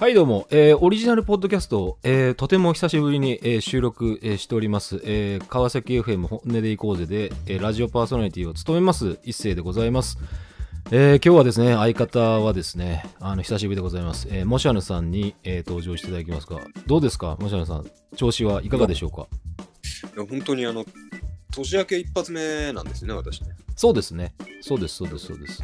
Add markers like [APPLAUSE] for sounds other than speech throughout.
はいどうも、えーオリジナルポッドキャストを、えーとても久しぶりに、えー収録、えーしております、えー川崎 FM 本音でいこうぜで、えーラジオパーソナリティを務めます一世でございます、えー今日はですね相方はですねあの久しぶりでございます、えーモシャヌさんに、えー登場していただきますがどうですかモシャヌさん。調子はいかがでしょうか？いや本当にあの年明け一発目なんですよね、私ね。そうですね。そうですそうですそうです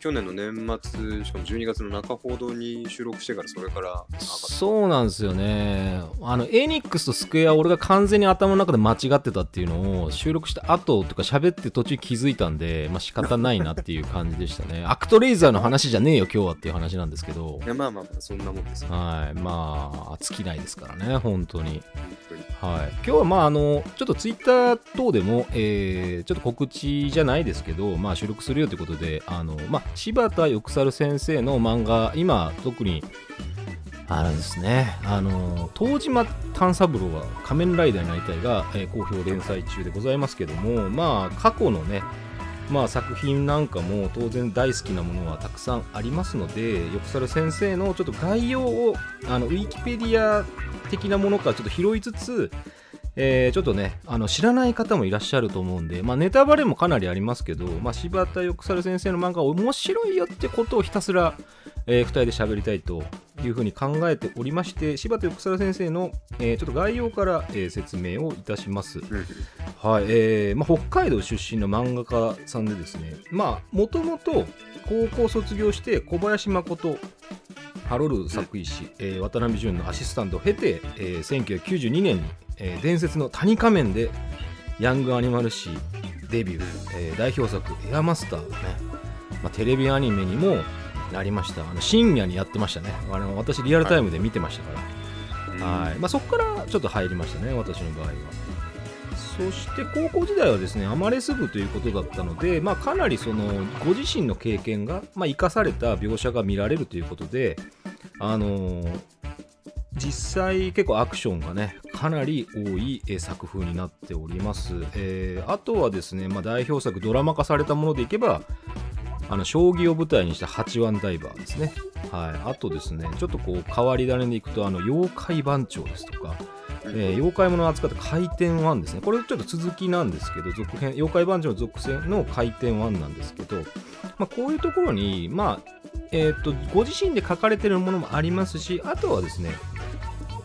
去年の年末、しかも12月の中ほどに収録してから、それからそうなんですよね。あの、エニックスとスクエア、俺が完全に頭の中で間違ってたっていうのを収録した後とか喋って途中気づいたんで、まあ仕方ないなっていう感じでしたね。[LAUGHS] アクトレイザーの話じゃねえよ、今日はっていう話なんですけどい。や、まあまあまあ、そんなもんですよ。はい。まあ、尽きないですからね、本当に。本当にはい。今日はまあ、あの、ちょっとツイッター等でも、えー、ちょっと告知じゃないですけど、まあ収録するよということで、あの、まあ、柴田よくさる先生の漫画、今、特に、あのですね、あの、東島探三郎は仮面ライダーになりたいが、えー好評連載中でございますけども、まあ、過去のね、まあ、作品なんかも当然大好きなものはたくさんありますので、よくさる先生のちょっと概要を、あの、ウィキペディア的なものからちょっと拾いつつ、えーちょっとねあの知らない方もいらっしゃると思うんで、まあ、ネタバレもかなりありますけど、まあ、柴田よくさる先生の漫画面白いよってことをひたすら、え2人で喋りたいというふうに考えておりまして柴田よくさる先生の、えーちょっと概要から、えー説明をいたします。はいえーまあ、北海道出身の漫画家さんでですねもともと高校卒業して小林誠ハロル作医師、えー渡辺淳のアシスタントを経て、えー1992年に、えー伝説の谷仮面でヤングアニマル誌デビュー、えー代表作「エアマスター」ね、まあ、テレビアニメにもなりました。あの深夜にやってましたね。あの私リアルタイムで見てましたから、はい。まあ、そこからちょっと入りましたね、私の場合は。そして高校時代はですね、アマレス部ということだったので、まあ、かなりそのご自身の経験が、まあ、生かされた描写が見られるということで、あのー実際結構アクションがねかなり多い作風になっております、えーあとはですね、まあ、代表作ドラマ化されたものでいけばあの将棋を舞台にした八番ダイバーですね。はい、あとですね、ちょっとこう変わり種でいくと、あの妖怪番長ですとか、えー妖怪ものを扱った回転ワンですね、これちょっと続きなんですけど、続編、妖怪番長の続編の回転ワンなんですけど、まあ、こういうところに、まあ、えーっと、ご自身で書かれてるものもありますし、あとはですね、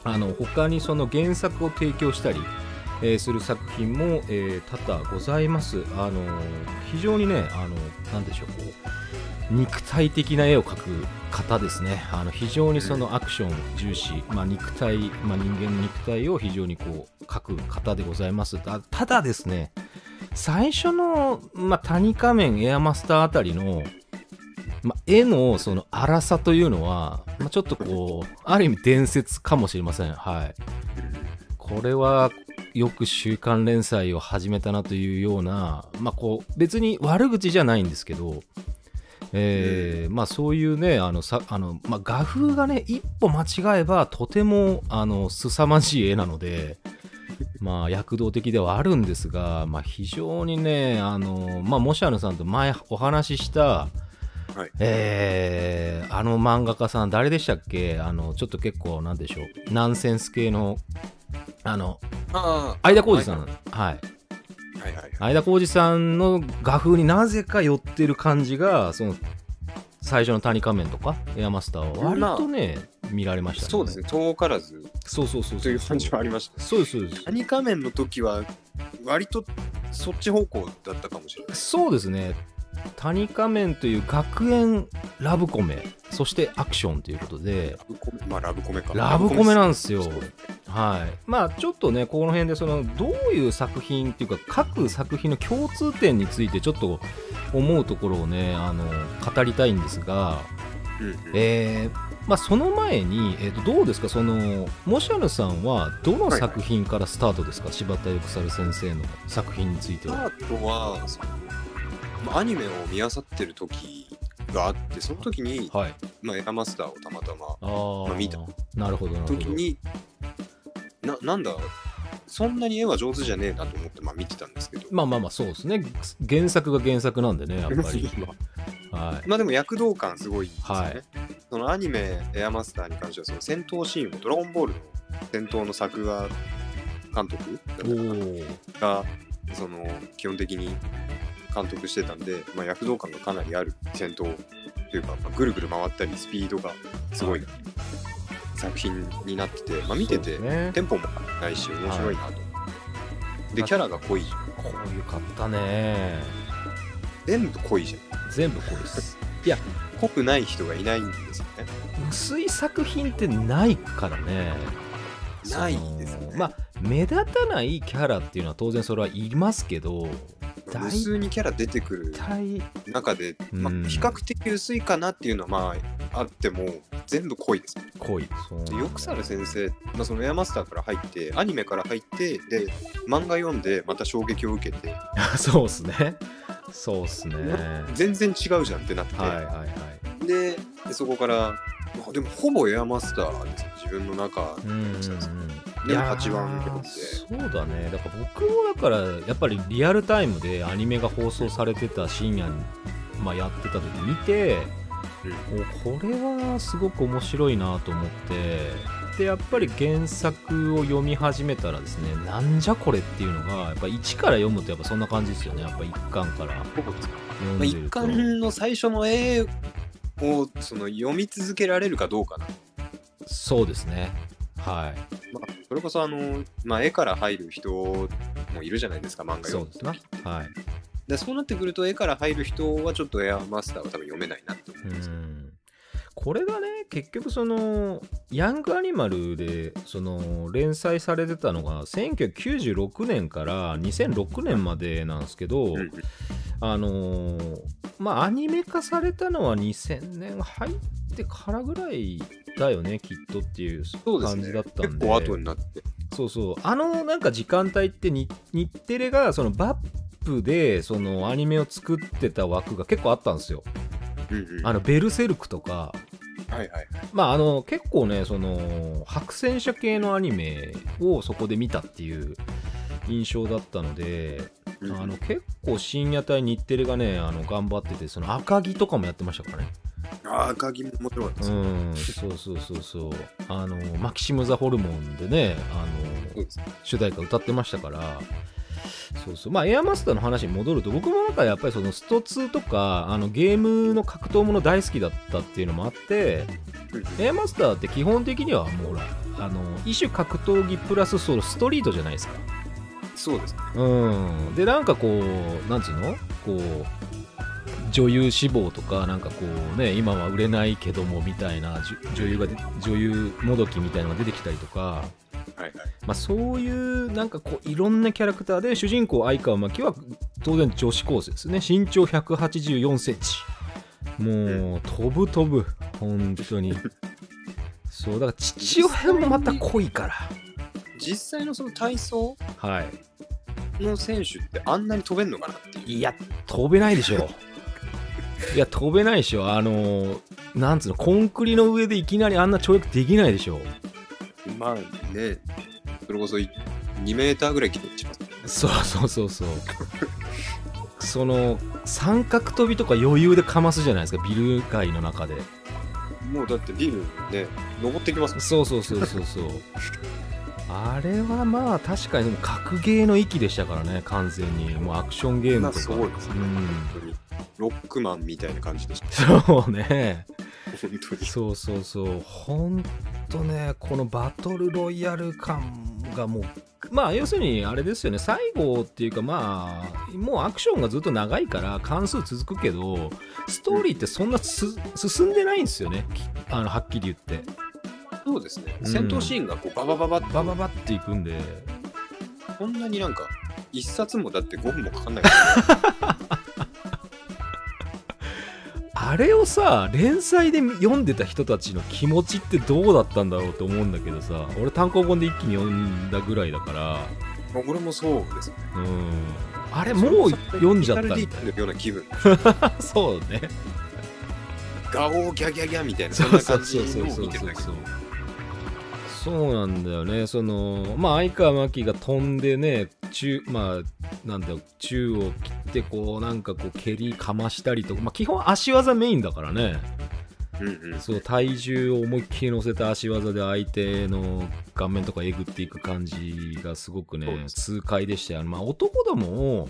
あの他にその原作を提供したり、えーする作品も、えー多々ございます。あの非常にね、あのなんでしょう、こう肉体的な絵を描く方ですね。あの非常にそのアクション重視、まあ、肉体、まあ、人間の肉体を非常にこう描く方でございます。たただですね、最初の、まあ、谷仮面エアマスターあたりの、まあ、絵のその荒さというのは、まあ、ちょっとこう、ある意味伝説かもしれません。はい。これはよく週刊連載を始めたなというような、まあこう、別に悪口じゃないんですけど、えーまあそういうね、あの、さあのまあ、画風がね、一歩間違えばとても、あの、凄まじい絵なので、まあ躍動的ではあるんですが、まあ非常にね、あの、まあモシャヌさんと前お話しした、はい。えーあの漫画家さん誰でしたっけ？あのちょっと結構なんでしょうナンセンス系のあのああ、相田浩二さん。ははいいはいはい。相田浩二さんの画風になぜか寄ってる感じがその最初の谷仮面とかエアマスターは割とね、見られましたね。そうですね、遠からず。そうそうそうという感じはありました。そうですそうですアニカメンの時は、割とそっち方向だったかもしれない。そうですね。谷仮面という学園ラブコメそしてアクションということで。ラブコメまあ、ラブコメか。ラブコメなんですよはい、まあちょっとねこの辺でそのどういう作品っていうか各作品の共通点についてちょっと思うところをねあの語りたいんですが、うんうん。えーまあ、その前に、えー、とどうですか？そのモシャヌさんはどの作品からスタートですか、柴田由久猿先生の作品については。あとは、そのまあアニメを見漁ってる時があって、その時に、はい、まあ、エアマスターをたまたまあー。まあ見たなるほどなるほど。時にななんだ？そんなに絵は上手じゃねえなと思ってまあ見てたんですけど。まあまあまあそうですね。原作が原作なんでねやっぱり、[LAUGHS] はい、まあでも躍動感すごいですよね、はい。そのアニメエアマスターに関してはその戦闘シーンをドラゴンボールの戦闘の作画監督がその基本的に監督してたんで、まあ、躍動感がかなりある戦闘というか、まあ、ぐるぐる回ったりスピードがすごいはい作品になってて、まあ、見てて、ね。テンポもないし面白いなと。でキャラが濃いこういうかったね。全部濃いじゃん。全部こうです。[LAUGHS] 濃くない人がいないんですよね。薄い作品ってないからね。ないですね。まあ目立たないキャラっていうのは当然それはいますけど大無数にキャラ出てくる体中で、まあうん比較的薄いかなっていうのはまああっても全部濃いです濃い。よくさる先生、まあ、そのエアマスターから入ってアニメから入ってで漫画読んでまた衝撃を受けて。[LAUGHS] そうっすね。そうっすね。全然違うじゃんってなって、はいはいはい。ででそこからまあでもほぼエアマスターですね。自分の中うんうんうん。でいや8番ー読んでそうだね。だから僕もだからやっぱりリアルタイムでアニメが放送されてた深夜に、まあ、やってた時見て、おこれはすごく面白いなと思ってでやっぱり原作を読み始めたらですねなんじゃこれっていうのがやっぱ1から読むとやっぱそんな感じですよね。やっぱ1巻から読んまあ、一でると、巻の最初の絵をその読み続けられるかどうかな、そうですね。はいれこそあの、まあ、絵から入る人もいるじゃないですか漫画読むそうですね。はい。でそうなってくると絵から入る人はちょっとエアマスターは多分読めないなって思ういます、ん。これがね結局そのヤングアニマルでその連載されてたのが1996年から2006年までなんですけど、うんうんあのーまあアニメ化されたのは2000年入ってからぐらいだよねきっとっていう感じだったんで。結構後になって。そうそう。あのなんか時間帯ってに日テレがそのバップでそのアニメを作ってた枠が結構あったんですよ。うんうん。あのベルセルクとか。はいはいはい。まああの結構ねその白戦車系のアニメをそこで見たっていう印象だったので、うんあの結構深夜帯日テレがねあの頑張っててその赤城とかもやってましたからね。ああ赤木も面白かったです、うん。そうそうそうそう。あのマキシム・ザ・ホルモンでねあの主題歌歌ってましたから。そうそう。まあエアマスターの話に戻ると僕もなんかやっぱりそのスト2とかあのゲームの格闘もの大好きだったっていうのもあってエアマスターって基本的にはもうほらあの異種格闘技プラスそのストリートじゃないですかそうですね。うん。でなんかこうなんつうの？こう女優志望とかなんかこうね今は売れないけどもみたいな女優がで女優もどきみたいなのが出てきたりとかはいはい。まあ、そういうなんかこういろんなキャラクターで主人公相川真紀は当然女子高生ですね。身長1 8 4センチ。もう飛ぶ飛ぶ。本当に。そうだから父親もまた濃いから実際のその体操はい。の選手ってあんなに飛べんのかなっていう。いや飛べないでしょ。[LAUGHS] いや飛べないでしょ。あのなんつうのコンクリの上でいきなりあんな跳躍できないでしょ。まあねそれこそい2メーターぐらい切ってしますそうそうそうそう。その三角跳びとか余裕でかますじゃないですかビル街の中で。もうだってビルね登ってきますもん。そうそうそうそうそうあれはまあ確かに格ゲーの域でしたからね完全に。もうアクションゲームとか。すごいですねうん。本当に。ロックマンみたいな感じでした。そうね。本当に。そうそうそう。ほんとねこのバトルロイヤル感がもうまあ要するにあれですよね。最後っていうかまあもうアクションがずっと長いから関数続くけどストーリーってそんなす進んでないんですよね。きあのはっきり言ってそうですね。うん。戦闘シーンがこうババババッバババっていくんで。こんなになんか一冊もだって5分もかかんない。[LAUGHS] あれをさ連載で読んでた人たちの気持ちってどうだったんだろうと思うんだけどさ俺単行本で一気に読んだぐらいだから。俺もそうですね。うん。あれもう読んじゃったみたいリタルディープのような気分。な [LAUGHS] そうね。ガオーギャギャギャみたいなそそんなうそうそう感じのを [LAUGHS] そうそうそう見てるだけそうなんだよね。そのまあ相川真紀が飛んでね中まあなんだよ宙を切ってこうなんかこう蹴りかましたりとか、まあ、基本足技メインだからね。うんそう体重を思いっきり乗せた足技で相手の顔面とかえぐっていく感じがすごくね痛快でしたよ、まあ、男どもを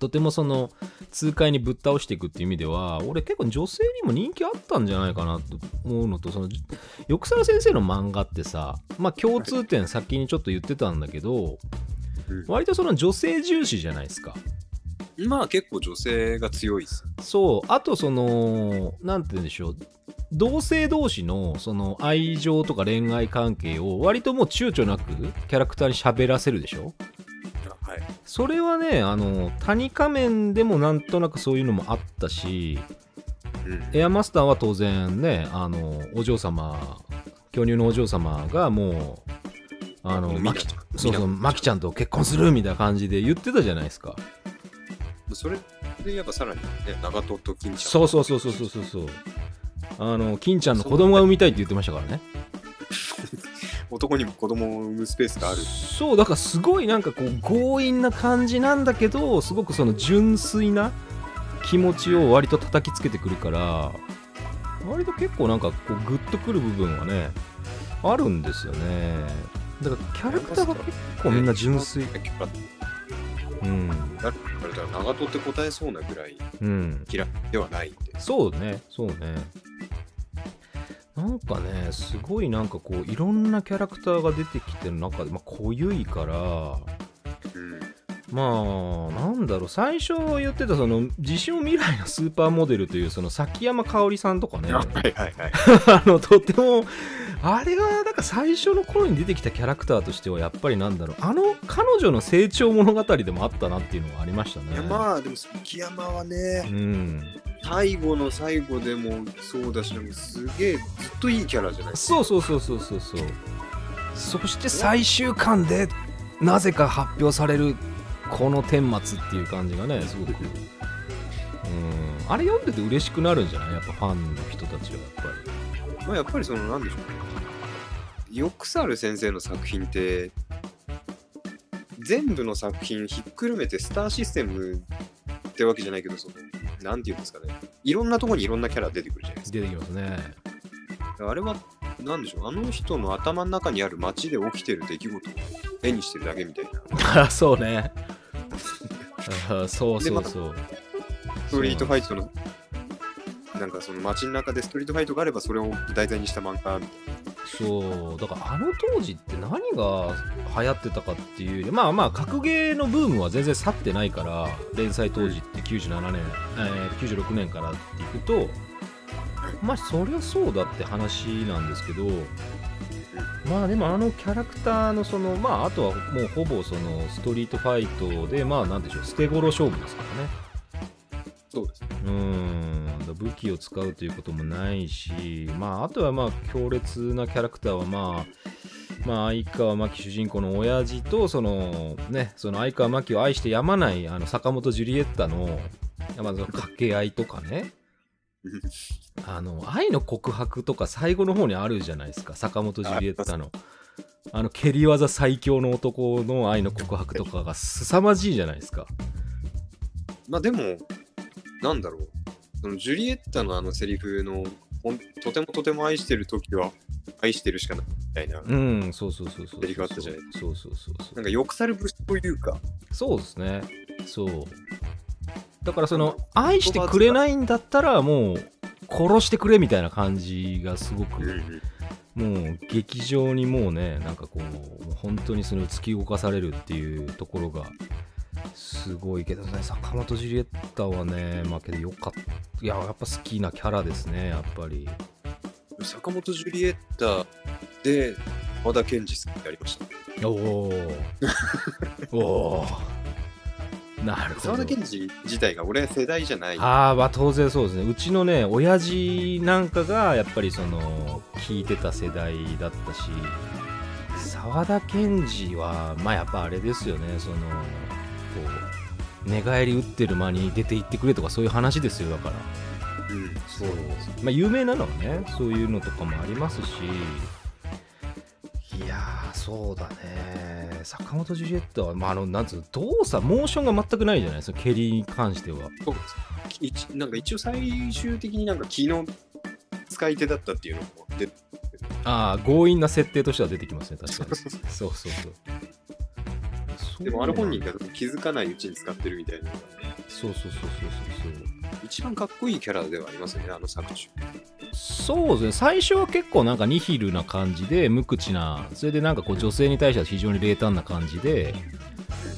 とてもその痛快にぶっ倒していくっていう意味では俺結構女性にも人気あったんじゃないかなと思うのとその翼沢先生の漫画ってさまあ共通点先にちょっと言ってたんだけどうん。割とその女性重視じゃないですか。まあ結構女性が強いです。そう。あとそのなんて言うんでしょう。同性同士のその愛情とか恋愛関係を割ともう躊躇なくキャラクターに喋らせるでしょはい。それはねあの谷仮面でもなんとなくそういうのもあったしうん。エアマスターは当然ねあのお嬢様巨乳のお嬢様がもうあのマキそうそうマキちゃんと結婚するみたいな感じで言ってたじゃないですか。それでやっぱさらにね、長門と金ちゃん。そうそうそうそうそうそうそう。あの金ちゃんの子供が産みたいって言ってましたからね男にも子供を産むスペースがある。そうだからすごいなんかこう強引な感じなんだけどすごくその純粋な気持ちを割と叩きつけてくるから割と結構なんかこうグッとくる部分はねあるんですよね。だからキャラクターが結構みんな純粋。うん。誰から長門って答えそうなぐらいうん。嫌いではないんで。そうねそうねなんかねすごいなんかこういろんなキャラクターが出てきてる中でまあ濃ゆいからうん。まあなんだろう最初言ってたその自称未来のスーパーモデルというその崎山香織さんとかねあはいはいはい。[LAUGHS] あのとてもあれがなんか最初の頃に出てきたキャラクターとしてはやっぱりなんだろうあの彼女の成長物語でもあったなっていうのがありましたねいやまあでも崎山はうね、ん最後の最後でもそうだし、でもすげえずっといいキャラじゃないですそうそうそうそうそうそう。そして最終巻でなぜか発表されるこの顛末っていう感じがねすごく。うん。あれ読んでて嬉しくなるんじゃない？やっぱファンの人たちはやっぱり。か。まあやっぱりそのなんでしょう。ね。ヨクサル先生の作品って、全部の作品ひっくるめてスターシステムってわけじゃないけど、その、なんていうんですかね。いろんなとこにいろんなキャラ出てくるじゃないですか。出てきますねあれは、なんでしょう、あの人の頭の中にある街で起きてる出来事を絵にしてるだけみたいな。あ [LAUGHS] そうねあそうそうそうストリートファイトの、なんかその街の中でストリートファイトがあればそれを題材にした漫画みたいそうだからあの当時って何が流行ってたかっていうまあまあ格ゲーのブームは全然去ってないから連載当時って97年、えー96年からっていくとまあそりゃそうだって話なんですけどまあでもあのキャラクターのそのまああとはもうほぼそのストリートファイトでまあなんでしょう捨て頃勝負ですからねな。そうですね。うーん武器を使うということもないし、まあ、あとはまあ強烈なキャラクターは、まあ、まあ相川真紀主人公の親父とその、ね、その相川真紀を愛してやまないあの坂本ジュリエッタの,、まあ、その掛け合いとかねあの愛の告白とか最後の方にあるじゃないですか坂本ジュリエッタの。あの蹴り技最強の男の愛の告白とかが凄まじいじゃないですか。まあでも、なんだろう。そのジュリエッタのあのセリフの、ほんとてもとても愛してる時は愛してるしかないみたいな。うん、そうそうそうそう。セリフあったじゃないそうそうそうそう。なんかよくさる節というか、そうですね。そう。だからその、愛してくれないんだったらもう、殺してくれみたいな感じがすごく、もう劇場にもうね、なんかこう本当にその突き動かされるっていうところが、すごいけどね、坂本ジュリエッタはね、まあけどよかった。いや、やっぱ好きなキャラですね、やっぱり。坂本ジュリエッタで和田健二さんってありました。お [LAUGHS] おおおなるほど沢田健二自体が俺世代じゃない。ああまあ当然そうですねうちのね親父なんかがやっぱりその聞いてた世代だったし沢田研二はまあやっぱあれですよねその寝返り打ってる間に出て行ってくれとかそういう話ですよだから。うん、そうまあ有名なのはねそういうのとかもありますし。いやーそうだね。坂本ジュリエットは、まあ、あのなんつうの動作モーションが全くないじゃないですか蹴りに関しては。そうです一なんか一応最終的になんか気の使い手だったっていうのもでああ強引な設定としては出てきますね確かに。[LAUGHS] そうそうそうでもあれ本人が気づかないうちに使ってるみたいな。そうそうそうそうそうそう。一番かっこいいキャラではありますよねあの作中。そうですね。最初は結構なんかニヒルな感じで無口な。それでなんかこう女性に対しては非常に冷淡な感じで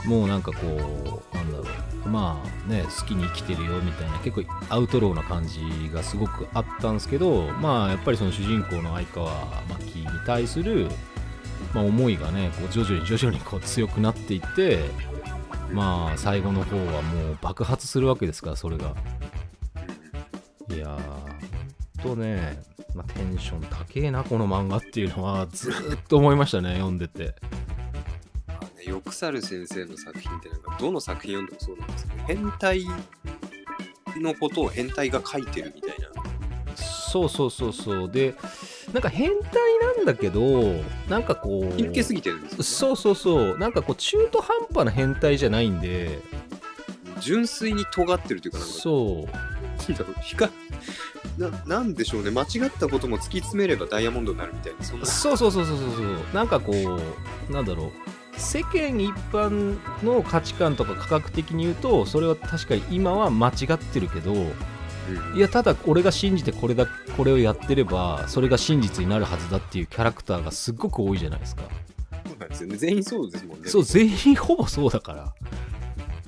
もうなんかこうなんだろう。まあね好きに生きてるよみたいな結構アウトローな感じがすごくあったんですけどまあやっぱりその主人公の相川真紀に対する、まあ、思いがねこう徐々に徐々にこう強くなっていってまあ最後の方はもう爆発するわけですからそれが。いやーとね、まあ、テンション高えなこの漫画っていうのはずーっと思いましたね読んでて。よくさる先生の作品ってなんかどの作品読んでもそうなんですけど変態のことを変態が書いてるみたいなそうそうそうそう。でなんか変態なんだけどなんかこうひるけすぎてるんですよ、ね、そうそうそう。なんかこう中途半端な変態じゃないんで。純粋に尖ってるというかなんかそう。だろう光 [LAUGHS] ななんでしょうね。間違ったことも突き詰めればダイヤモンドになるみたいなそんな。そうそうそうそうそうそう。なんかこうなんだろう。世間一般の価値観とか科学的に言うとそれは確かに今は間違ってるけどうんいやただ俺が信じてこれだこれをやってればそれが真実になるはずだっていうキャラクターがすっごく多いじゃないですか。そうなんですよね。全員そうですもんね。そう全員ほぼそうだから。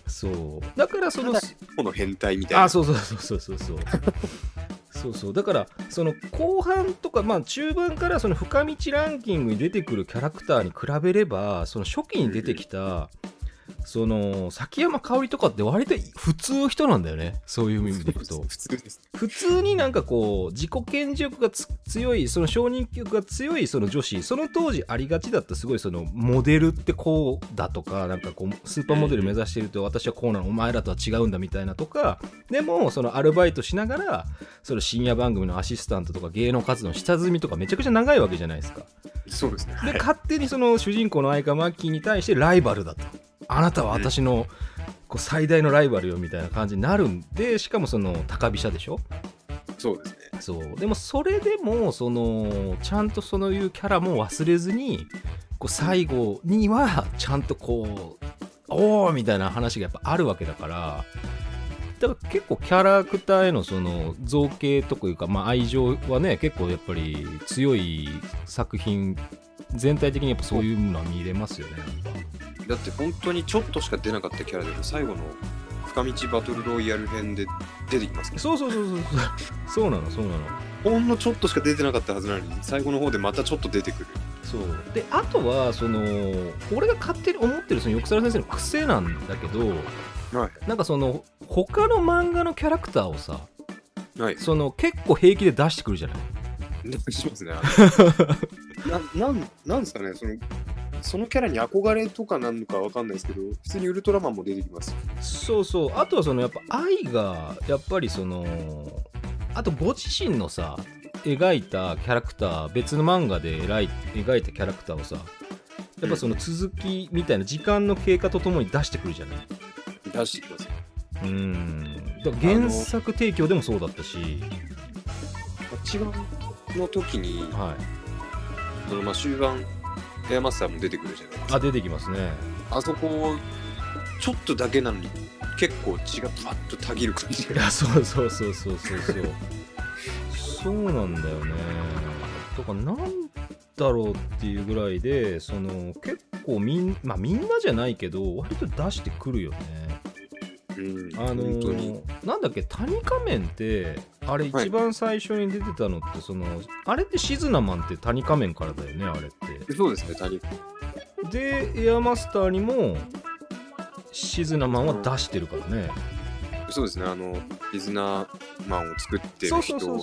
そう。だからそのこの変態みたいな。あそうそうそうそうそうそう。そうだからその後半とか、まあ、中盤からその深道ランキングに出てくるキャラクターに比べればその初期に出てきた、うん。その崎山香織とかって割と普通の人なんだよね。そういう意味でいくと。普通です。普通になんかこう自己顕示欲がつ強いその承認欲が強いその女子その当時ありがちだったすごいそのモデルってこうだとかなんかこうスーパーモデル目指してると私はこうなのお前らとは違うんだみたいなとかでもそのアルバイトしながらその深夜番組のアシスタントとか芸能活動の下積みとかめちゃくちゃ長いわけじゃないですか。そうですね。で勝手にその主人公の相川マッキーに対してライバルだとあなたは私のこう最大のライバルよみたいな感じになるんでしかもその高飛車でしょ？そうですね。そう。でもそれでもそのちゃんとそういうキャラも忘れずにこう最後にはちゃんとこうおおみたいな話がやっぱあるわけだからだから結構キャラクターへのその造形というか、まあ、愛情はね結構やっぱり強い作品全体的にやっぱそういうのは見れますよね。だって本当にちょっとしか出なかったキャラでも最後の深道バトルロイヤル編で出てきますねそうそうそうそうそう。そうなのそうなの。ほんのちょっとしか出てなかったはずなのに最後の方でまたちょっと出てくる。そう。であとはその俺が勝手に思ってるその横澤先生の癖なんだけどはい。なんかその他の漫画のキャラクターをさはい。その結構平気で出してくるじゃないしますね [LAUGHS] ななんなんですかねそのそのキャラに憧れとかなんのかわかんないですけど普通にウルトラマンも出てきます。そうそう。あとはそのやっぱ愛がやっぱりそのあとご自身のさ描いたキャラクター別の漫画で描い描いたキャラクターをさやっぱその続きみたいな時間の経過とともに出してくるじゃない？出してきますうん。原作提供でもそうだったし。一番の時にはい。そのまあ終盤エアマスターも出てくるじゃないですか。あ出てきますね。あそこちょっとだけなのに結構血がパッとたぎる感じ。いやそうそうそうそうそうそう。そうなんだよね。だからなんだろうっていうぐらいでその結構みん,、まあ、みんなじゃないけど割と出してくるよね。うんあのーなんだっけ谷仮面ってあれ一番最初に出てたのって、そのあれってシズナマンって谷仮面からだよねあれって。そうですね谷。でエアマスターにもシズナマンは出してるからね。そうですねあのリズナーマンを作ってる人。と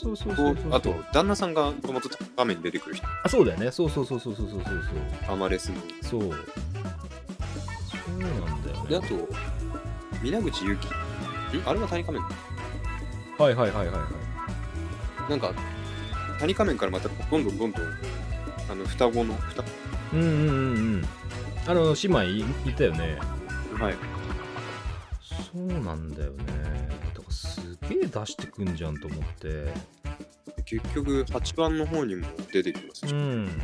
あと旦那さんがもともと画面に出てくる人。あそうだよね。そうそうそうそうそうそうそうアマレスのそうそう。そうなんだよね。であと皆口ゆきん？あれは谷仮面はいはいはいはいはい。なんか谷仮面からまたどんどんどんどんあの双子の双うんうんうんうん。あの姉妹いいたよね。はい。そうなんだよね。だからすげえ出してくんじゃんと思って。結局8番の方にも出てきます。し、うん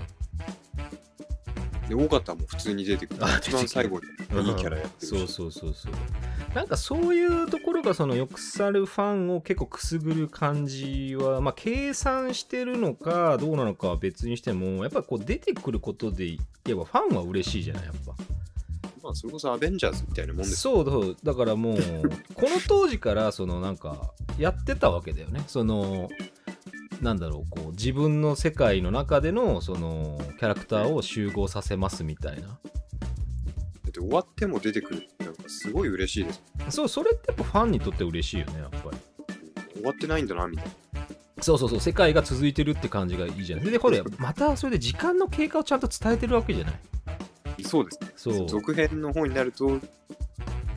で尾形も普通に出てくる。あ一番最後にいいキャラやってるし、そうそうそうそう。なんかそういうところがそのよくさるファンを結構くすぐる感じは、まあ、計算してるのかどうなのかは別にしてもやっぱこう出てくることで言えばファンは嬉しいじゃないやっぱ。まあそれこそアベンジャーズみたいなもんですそうそう。だからもうこの当時からそのなんかやってたわけだよね。そのなんだろうこう自分の世界の中でのそのキャラクターを集合させますみたいな。だって終わっても出てくるってなんかすごい嬉しいですそうそれってやっぱファンにとって嬉しいよねやっぱり。終わってないんだなみたいな。そうそうそう世界が続いてるって感じがいいじゃない。でこれまたそれで時間の経過をちゃんと伝えてるわけじゃない。そうですね。そう。続編の方になると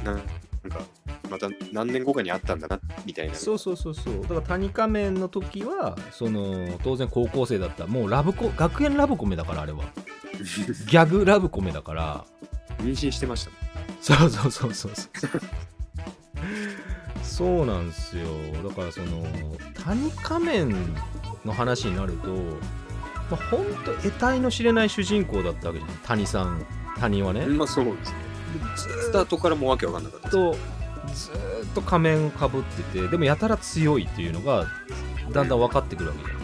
ななんかまた何年後かにあったんだなみたいな。そうそうそうそう。だから谷仮面の時はその当然高校生だった。もうラブコ学園ラブコメだからあれは。[LAUGHS] ギャグラブコメだから。妊娠してましたそうそうそうそうそう。そうなんですよ。だからその谷仮面の話になると、まあ、ほんと得体の知れない主人公だったわけじゃん谷さん。谷はね、まあそうですね。ずスタートからもわけわかんなかったずーっと仮面かぶっててでもやたら強いっていうのがだんだん分かってくるわけじゃ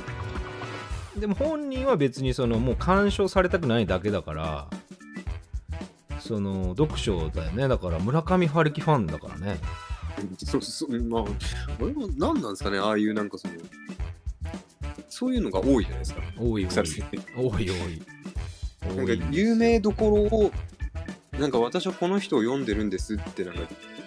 ん。でも本人は別にそのもう干渉されたくないだけだからその読書だよね。だから村上春樹ファンだからね。そうそうまあ俺も何なんですかね。ああいうなんかそのそういうのが多いじゃないですか。多い多い。多い多い。なんか多い有名どころをなんか私はこの人を読んでるんですってなんか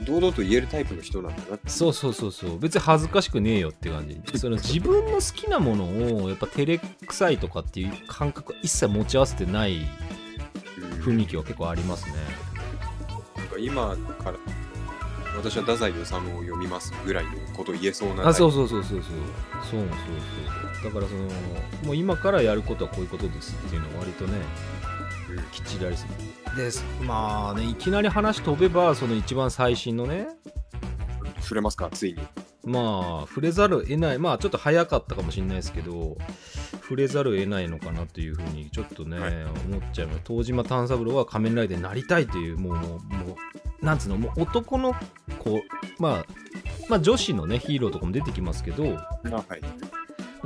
堂々と言えるタイプの人なんだなそうそうそうそう。別に恥ずかしくねえよって感じ。[LAUGHS] その自分の好きなものをやっぱ照れくさいとかっていう感覚は一切持ち合わせてないうん。雰囲気は結構ありますね。なんか今から私は太宰治を読みますぐらいのことを言えそうなあそうそそうそうそう。そうそうそうそう。だからそのもう今からやることはこういうことですっていうのは割とねうん。きっちりありすぎです。まあねいきなり話飛べばその一番最新のね。触れますかついに。まあ触れざるを得ない。まあちょっと早かったかもしれないですけど触れざるを得ないのかなというふうにちょっとね、はい。思っちゃいます。東島炭三郎は仮面ライダーになりたいというもうもうなんつうのもう男の子まあまあ女子のねヒーローとかも出てきますけどはい。う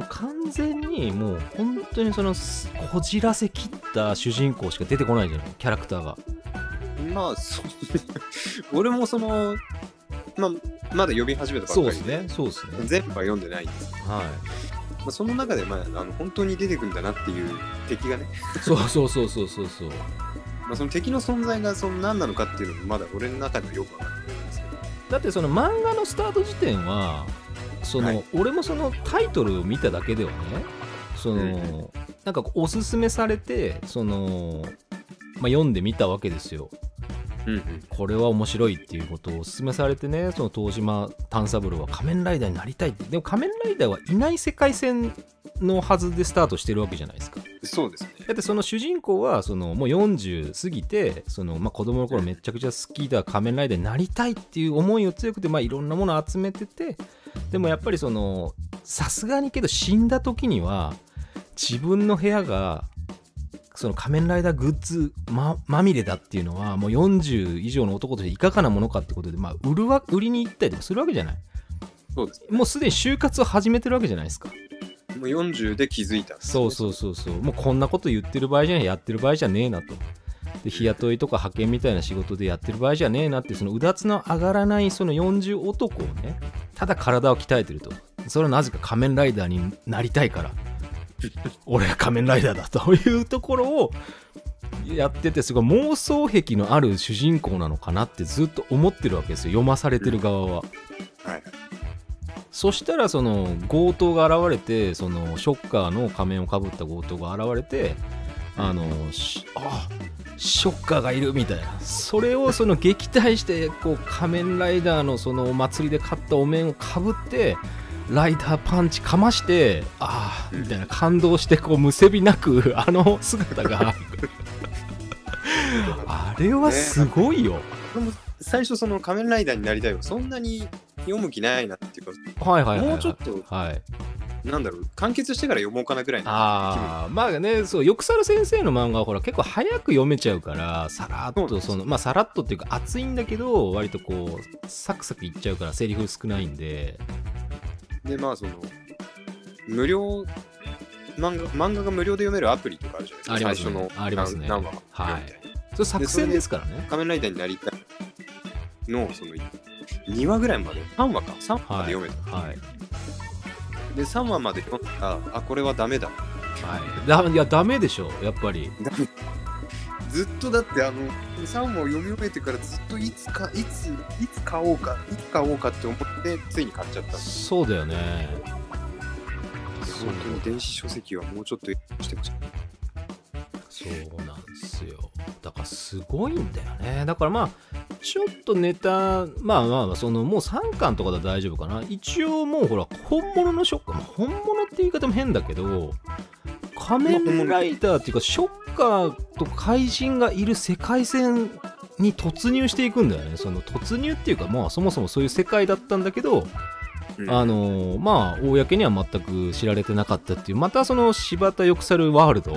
完全にもう本当にそのすこじらせきった主人公しか出てこないじゃないキャラクターが。まあそう俺もそのまあまだ読み始めたばっかりでそうですねそうですね。全部は読んでないんですはまあ、その中で、まあ、あの本当に出てくるんだなっていう敵がね、いそうそうそうそうそうそう。まあ、その敵の存在がその何なのかっていうのもまだ俺の中ではよくわかんないんですけど。だってその漫画のスタート時点はその、はい。俺もそのタイトルを見ただけではねその、うん。なんかおすすめされてその、まあ、読んでみたわけですよ。うんうん。これは面白いっていうことをおすすめされてねその東島炭三郎は仮面ライダーになりたいって。でも仮面ライダーはいない世界線のはずでスタートしてるわけじゃないですか。そうですね。だってその主人公はそのもう40過ぎてその、まあ、子供の頃めちゃくちゃ好きだ仮面ライダーになりたいっていう思いを強くて、まあ、いろんなものを集めててでもやっぱりそのさすがにけど死んだ時には自分の部屋がその仮面ライダーグッズままみれだっていうのはもう40以上の男としていかがなものかってことで、まあ、売るわ売りに行ったりとかするわけじゃない？そうですね。もうすでに就活を始めてるわけじゃないですか。もう40で気づいたんですそうそうそうそう。もうこんなこと言ってる場合じゃないやってる場合じゃねえなとで日雇いとか派遣みたいな仕事でやってる場合じゃねえなってそのうだつの上がらないその40男をねただ体を鍛えてると。それはなぜか仮面ライダーになりたいから。俺は仮面ライダーだというところをやっててすごい妄想癖のある主人公なのかなってずっと思ってるわけですよ。読まされてる側は。はい。そしたらその強盗が現れてそのショッカーの仮面をかぶった強盗が現れてあのしあショッカーがいるみたいな。それをその撃退してこう仮面ライダーのそのお祭りで買ったお面をかぶってライダーパンチかましてああみたいな感動してこうむせびなくあの姿が。あれはすごいよ。俺も最初その仮面ライダーになりたいはそんなに読む気ないなっていうか、はいはいはい、はい、もうちょっとはいなんだろう完結してから読もうかなぐらいのああまあねそうよくさる先生の漫画はほら結構早く読めちゃうからさらっとそのまあさらっとっていうか熱いんだけど割とこうサクサクいっちゃうからセリフ少ないんで。でまあその無料漫画漫画が無料で読めるアプリとかあるじゃないですか。ありますね。最初のありますね。はい。それ作戦ですからね。仮面ライダーになりたいのその2話ぐらいまで3話か3話まで読めた、はいで3話まで読んだらあこれはダメだ。はい。だいやダメでしょやっぱり。ずっとだってあの3話を読み終えてからずっといつかいついつ買おうかいつ買おうかって思ってついに買っちゃった。そうだよね。そう本当に電子書籍はもうちょっとしてほしい。そうなんですよ。だからすごいんだよね。だからまあちょっとネタまあまあまあそのもう3巻とかで大丈夫かな。一応もうほら本物のショッカー、まあ本物って言い方も変だけど仮面ライダーっていうかショッカーと怪人がいる世界線に突入していくんだよね。その突入っていうかまあそもそもそういう世界だったんだけどうん。あのまあ公には全く知られてなかったっていうまたその柴田よくさるワールド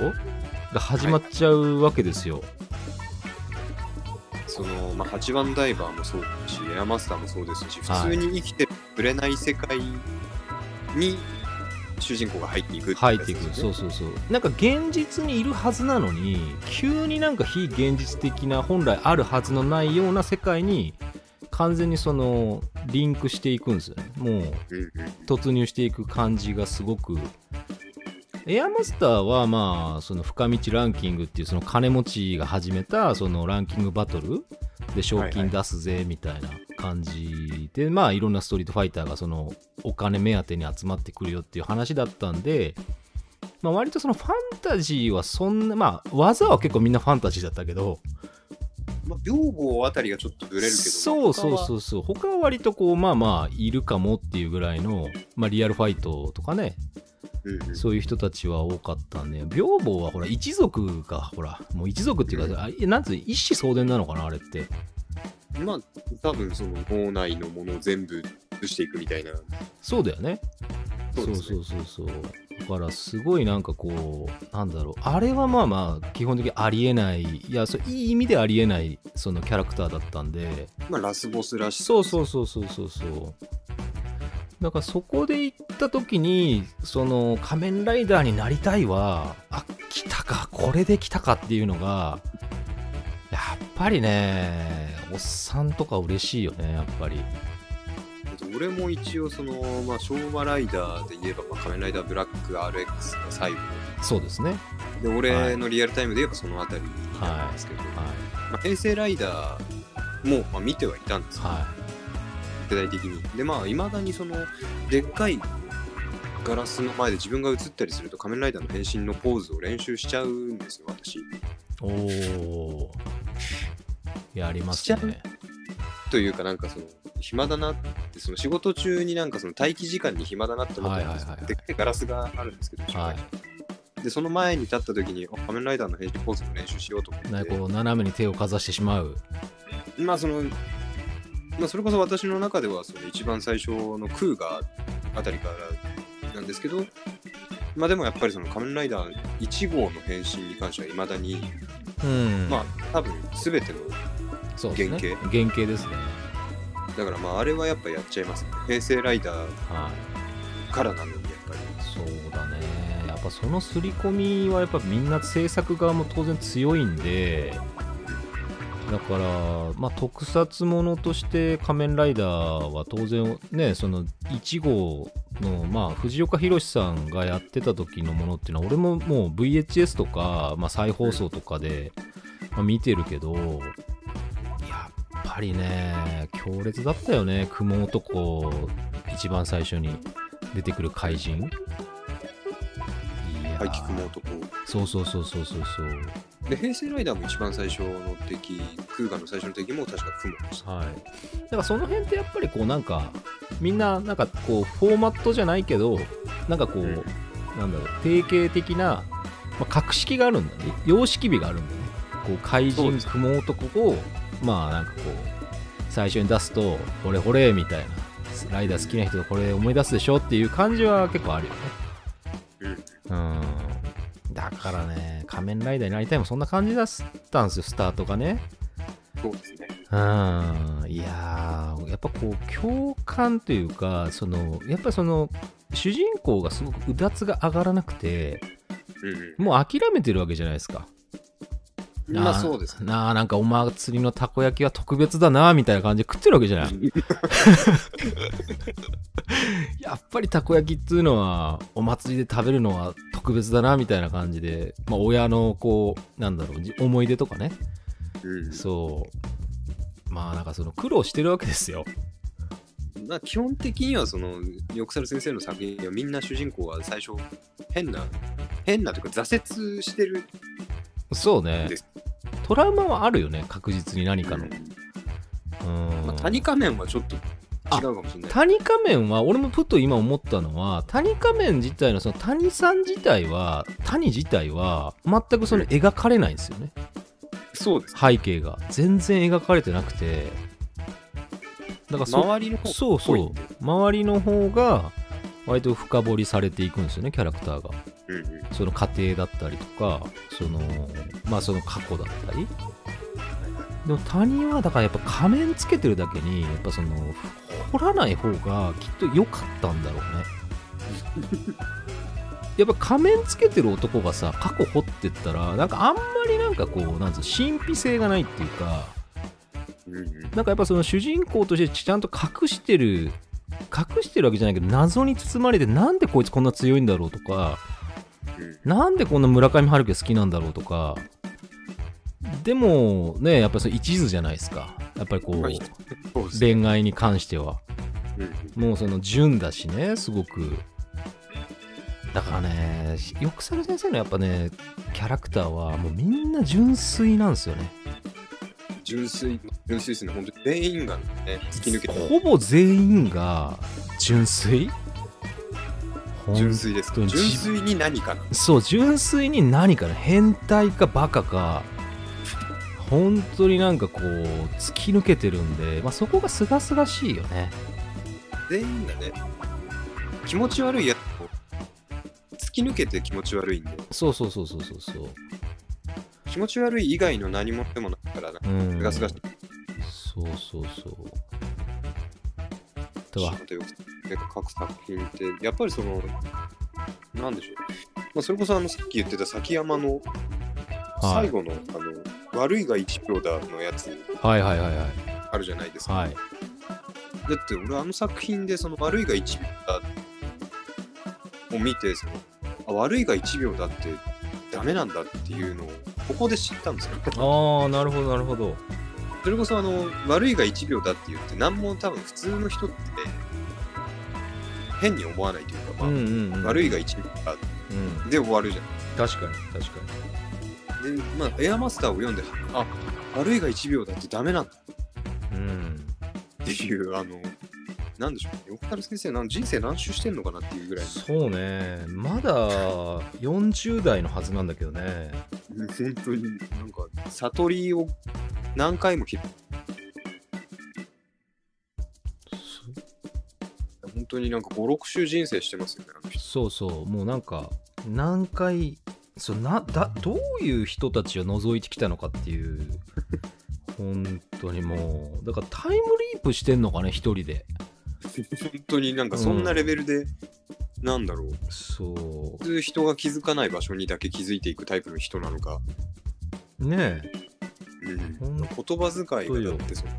が始まっちゃうわけですよ、その、まあ、8番ダイバーもそうだしエアマスターもそうですしはい。普通に生きてくれない世界に主人公が入っていくって入っていく、そうそうそう。なんか現実にいるはずなのに急になんか非現実的な本来あるはずのないような世界に完全にそのリンクしていくんですよね。もう突入していく感じがすごくエアマスターはまあその深道ランキングっていうその金持ちが始めたそのランキングバトルで賞金出すぜみたいな感じで、まあいろんなストリートファイターがそのお金目当てに集まってくるよっていう話だったんで、まあ、割とそのファンタジーはそんなまあ技は結構みんなファンタジーだったけどまあ、両方あたりがちょっとブレるけどそうそうそううそう。他は割とこうまあまあいるかもっていうぐらいの、まあ、リアルファイトとかねうんうん。そういう人たちは多かったんで、平坊はほら、一族が、ほら、もう一族っていうか、あえなんつう、一子相伝なのかな、あれって。まあ多分その脳内のものを全部移していくみたいな。そうだよね。そうね。そうそうそう。だから、すごいなんかこう、なんだろう、あれはまあまあ、基本的にありえない、いや、そういい意味でありえない、そのキャラクターだったんで、まあラスボスらしそうそうそうそうそうそう。だからそこで行った時にその仮面ライダーになりたいはあ来たか。これで来たかっていうのがやっぱりねおっさんとか嬉しいよねやっぱり。俺も一応その、まあ、昭和ライダーで言えば、まあ、仮面ライダーブラック RX が最後そうですね。で俺のリアルタイムで言えばそのあたりなんですけど、はまあ、平成ライダーも、まあ、見てはいたんですよ、いは世代的に。でまあいまだにそのでっかいガラスの前で自分が映ったりすると仮面ライダーの変身のポーズを練習しちゃうんですよ私。おおやりますね。というかなんかその暇だなってその仕事中になんかその待機時間に暇だなって思ったんですよはいはいでっかいガラスがあるんですけど、はい。でその前に立った時にあ仮面ライダーの変身ポーズの練習しようと思って、ねこう斜めに手をかざしてしまう。まあそのまあそれこそ私の中ではその一番最初のクーガーあたりからなんですけどまあでもやっぱりその仮面ライダー1号の変身に関してはいまだにうん。まあ多分全てのそうですね。原原型ですね。だからまああれはやっぱやっちゃいますね。平成ライダーはい。からなのにやっぱり。そうだね。やっぱその刷り込みはやっぱみんな制作側も当然強いんでだからまあ特撮ものとして仮面ライダーは当然ねその1号のまあ藤岡弘さんがやってた時のものっていうのは俺ももう VHS とか、まあ、再放送とかで、まあ、見てるけどやっぱりね強烈だったよね雲男一番最初に出てくる怪人。いやー。排気雲男。そうそうそうそうそうそうで平成ライダーも一番最初の敵クーガーの最初の敵も確か雲でした。はい、だからその辺ってやっぱりこうなんかみんななんかこうフォーマットじゃないけどなんかこう、うん。なんだろう定型的な、まあ、格式があるんだね。様式美があるんだね。こう怪人雲男をまあなんかこう最初に出すと「ほれほれ」みたいなライダー好きな人これ思い出すでしょっていう感じは結構あるよね。うん。だからね仮面ライダーになりたいもそんな感じだったんですよスタートがねそうですね。うんいやーやっぱこう共感というかそのやっぱその主人公がすごくうだつが上がらなくてうんもう諦めてるわけじゃないですかうん。まあそうです。なあなんかお祭りのたこ焼きは特別だなみたいな感じで食ってるわけじゃない。[LAUGHS] やっぱりたこ焼きっていうのはお祭りで食べるのは特別だなみたいな感じで、まあ、親のこうなんだろうじ思い出とかね。うん。そう。まあなんかその苦労してるわけですよ。まあ基本的にはそのヨクサル先生の作品はみんな主人公は最初変な変なというか挫折してるそうね。です。トラウマはあるよね確実に何かの。うん。うん。まあ、谷仮面はちょっと違うかもしれない。谷仮面は俺もふと今思ったのは谷仮面自体のその谷さん自体は谷自体は全くその描かれないんですよね。そうです。背景が。全然描かれてなくて。だからそ周りの方そうそう。周りの方が割と深掘りされていくんですよねキャラクターがその家庭だったりとかそのまあその過去だったり。でも谷はだからやっぱ仮面つけてるだけにやっぱその掘らない方がきっと良かったんだろうね。[LAUGHS] やっぱ仮面つけてる男がさ過去掘ってったらなんかあんまりなんかこうなんつう神秘性がないっていうかなんかやっぱその主人公としてちゃんと隠してる隠してるわけじゃないけど謎に包まれてなんでこいつこんな強いんだろうとかうんなんでこんな村上春樹が好きなんだろうとか。でもねやっぱり一途じゃないですか。やっぱりこう恋愛に関しては。うんもうその純だしねすごく。だからねよくさる先生のやっぱねキャラクターはもうみんな純粋なんですよね。純粋、純粋ですね。本当に全員がね、突き抜けてほぼ全員が純粋純粋です。純に粋に何かな？そう純粋に何かね変態かバカか本当になんかこう突き抜けてるんで、まあ、そこがすがすがしいよね全員がね、気持ち悪いやつを突き抜けて気持ち悪いんで、そうそうそうそうそうそう気持ち悪い以外の何もでもないからな。うんすがすがしい。そうそうそうだから仕事よくなんか書く作品って、やっぱりその、なんでしょう。まあ、それこそあのさっき言ってた崎山の最後の、あの悪いが1秒だのやつはいはいはいはいあるじゃないですか。はいだって俺あの作品でその悪いが1秒だを見てそのあ悪いが1秒だってダメなんだっていうのをここで知ったんですよ。ああなるほどなるほどそれこそあの悪いが1秒だって言って何も多分普通の人って変に思わないというか、まあうんうん、うん、悪いが1秒だうんで終わるじゃ確かに確かん。で、まあ、エアマスターを読んであ悪いが1秒だってダメなんだ。にうん。っていうあのなんでしょうね。横田先生なん人生何周してんのかなっていうぐらいそうね。まだ40代のはずなんだけどね。[LAUGHS] 本当になんか悟りを何回も本当になんか56周人生してますよねあの人。そうそうもうなんか何回そうなだどういう人たちを覗いてきたのかっていう。[LAUGHS] 本当にもうだからタイムリープしてんのかね一人で。本当になんかそんなレベルで、なんだろう。そ普通人が気づかない場所にだけ気づいていくタイプの人なのか、うねえ。うん、言葉遣いがだってその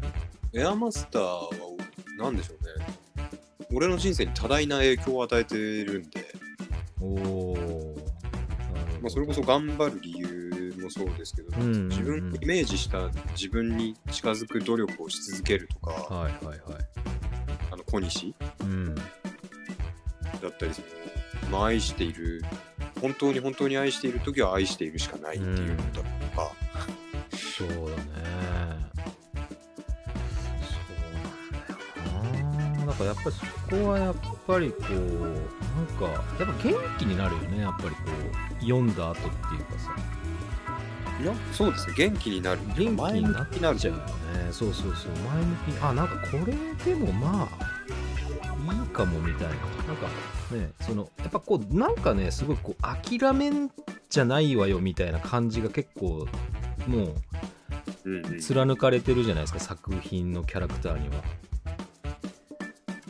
エアマスターは何でしょうね俺の人生に多大な影響を与えてるんで、おおまあ、それこそ頑張る理由もそうですけど、うんうんうん。自分イメージした自分に近づく努力をし続けるとか、はいはいはい。あの小西うん。だったりその、まあ、愛している。本当に本当に愛している時は愛しているしかないっていうのだうだやっぱりそこはやっぱりこうなんかやっぱ元気になるよねやっぱりこう読んだ後っていうかさ。いやそうですね元気になる。元気になっちゃうよね。そうそうそう前向き。にあなんかこれでもまあかもみたいな。なんかねそのやっぱこうなんかねすごいこう諦めんじゃないわよみたいな感じが結構もう貫かれてるじゃないですか作品のキャラクターには。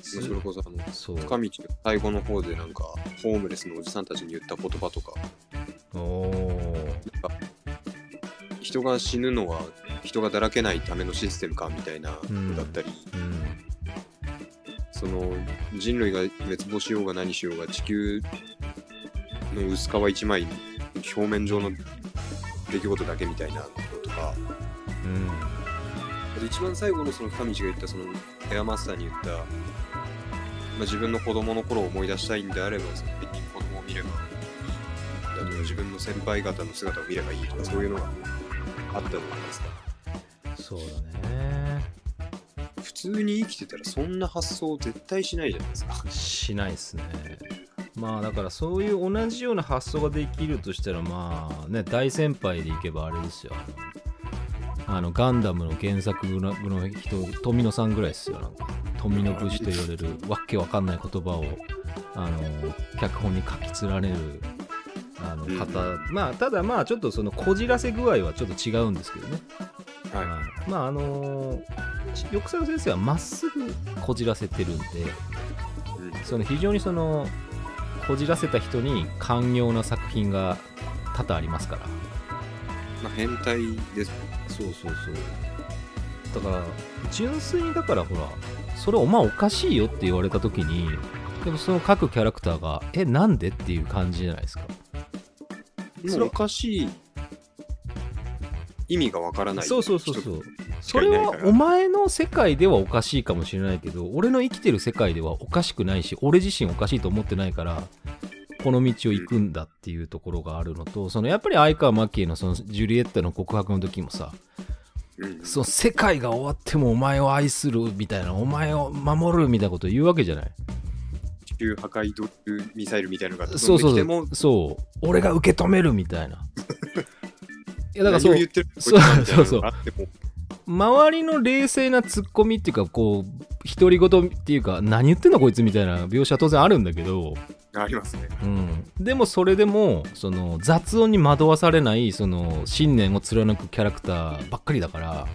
それこそあの深道の最後の方でなんかホームレスのおじさんたちに言った言葉とか。なんか人が死ぬのは人がだらけないためのシステムかみたいなうん。だったり、うん。その人類が滅亡しようが何しようが地球の薄皮一枚表面上の出来事だけみたいなのとか。うん。一番最後のその深道が言ったそのエアマスターに言った、まあ、自分の子供の頃を思い出したいんであればその子供を見ればいいだとか自分の先輩方の姿を見ればいいとかそういうのがあったじゃないですかそうだね。普通に生きてたらそんな発想絶対しないじゃないですか。しないですね。まあだからそういう同じような発想ができるとしたらまあね大先輩でいけばあれですよあのガンダムの原作のの人富野さんぐらいですよ。なんか富野節と言われるわけわかんない言葉をあの脚本に書き連ねるあの方、まあただまあちょっとそのこじらせ具合はちょっと違うんですけどね。はい。はいまああの翼作先生はまっすぐこじらせてるんでうん。その非常にそのこじらせた人に寛容な作品が多々ありますからまあ、変態です。そうそうそう。だから純粋にだからほらそれお前おかしいよって言われた時にでもその各キャラクターがえなんでっていう感じじゃないですか。それおかしい意味がわからないそうそうそうそう。しそれはお前の世界ではおかしいかもしれないけど俺の生きてる世界ではおかしくないし俺自身おかしいと思ってないからこの道を行くんだっていうところがあるのと、そのやっぱり相川マキのそのジュリエッタの告白の時もさうん。その世界が終わってもお前を愛するみたいなお前を守るみたいなことを言うわけじゃない？地球破壊ドミサイルみたいなのがそうそう飛んできても。そう俺が受け止めるみたいな。[LAUGHS] いやだからそう。何を言ってるそうそうそう。周りの冷静なツッコミっていうかこう独り言っていうか何言ってんのこいつみたいな描写は当然あるんだけど、ありますね。うん、でもそれでもその雑音に惑わされないその信念を貫くキャラクターばっかりだから。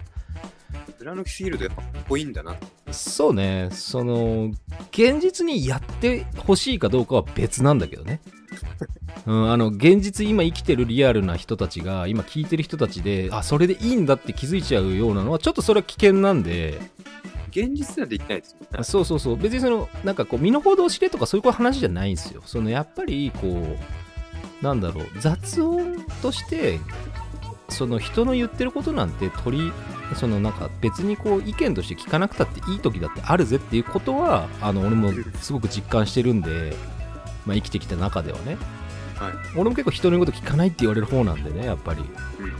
貫きすぎるとやっぱかっこいいんだなそうね。その現実にやってほしいかどうかは別なんだけどね。[LAUGHS] うん、あの現実今生きてるリアルな人たちが今聞いてる人たちであそれでいいんだって気づいちゃうようなのはちょっとそれは危険なんで現実ではできないですよね。そうそうそう。別にそのなんかこう身の程を知れとかそういう話じゃないんですよ。そのやっぱりこうなんだろう。雑音としてその人の言ってることなんて取りそのなんか別にこう意見として聞かなくたっていい時だってあるぜっていうことはあの俺もすごく実感してるんで、まあ、生きてきた中ではね。はい。俺も結構人の言うこと聞かないって言われる方なんでねやっぱり。うん。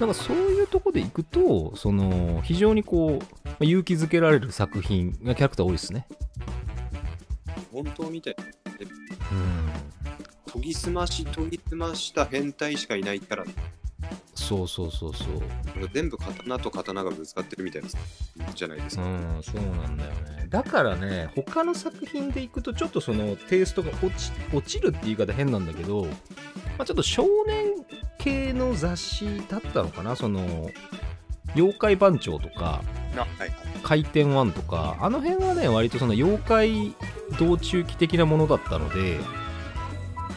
なんかそういうとこで行くとその非常にこうまあ勇気づけられる作品がキャラクター多いですね。本当みたいうん研ぎ澄まし研ぎ澄ました変態しかいないから。そうそうそうそう。全部刀と刀がぶつかってるみたいなじゃないですか、うんそうなんだよね。だからね他の作品でいくとちょっとそのテイストが落ち落ちるって言い方変なんだけど、まあ、ちょっと少年系の雑誌だったのかな。その妖怪番長とか回転ワンとかあの辺はね割とその妖怪道中記的なものだったので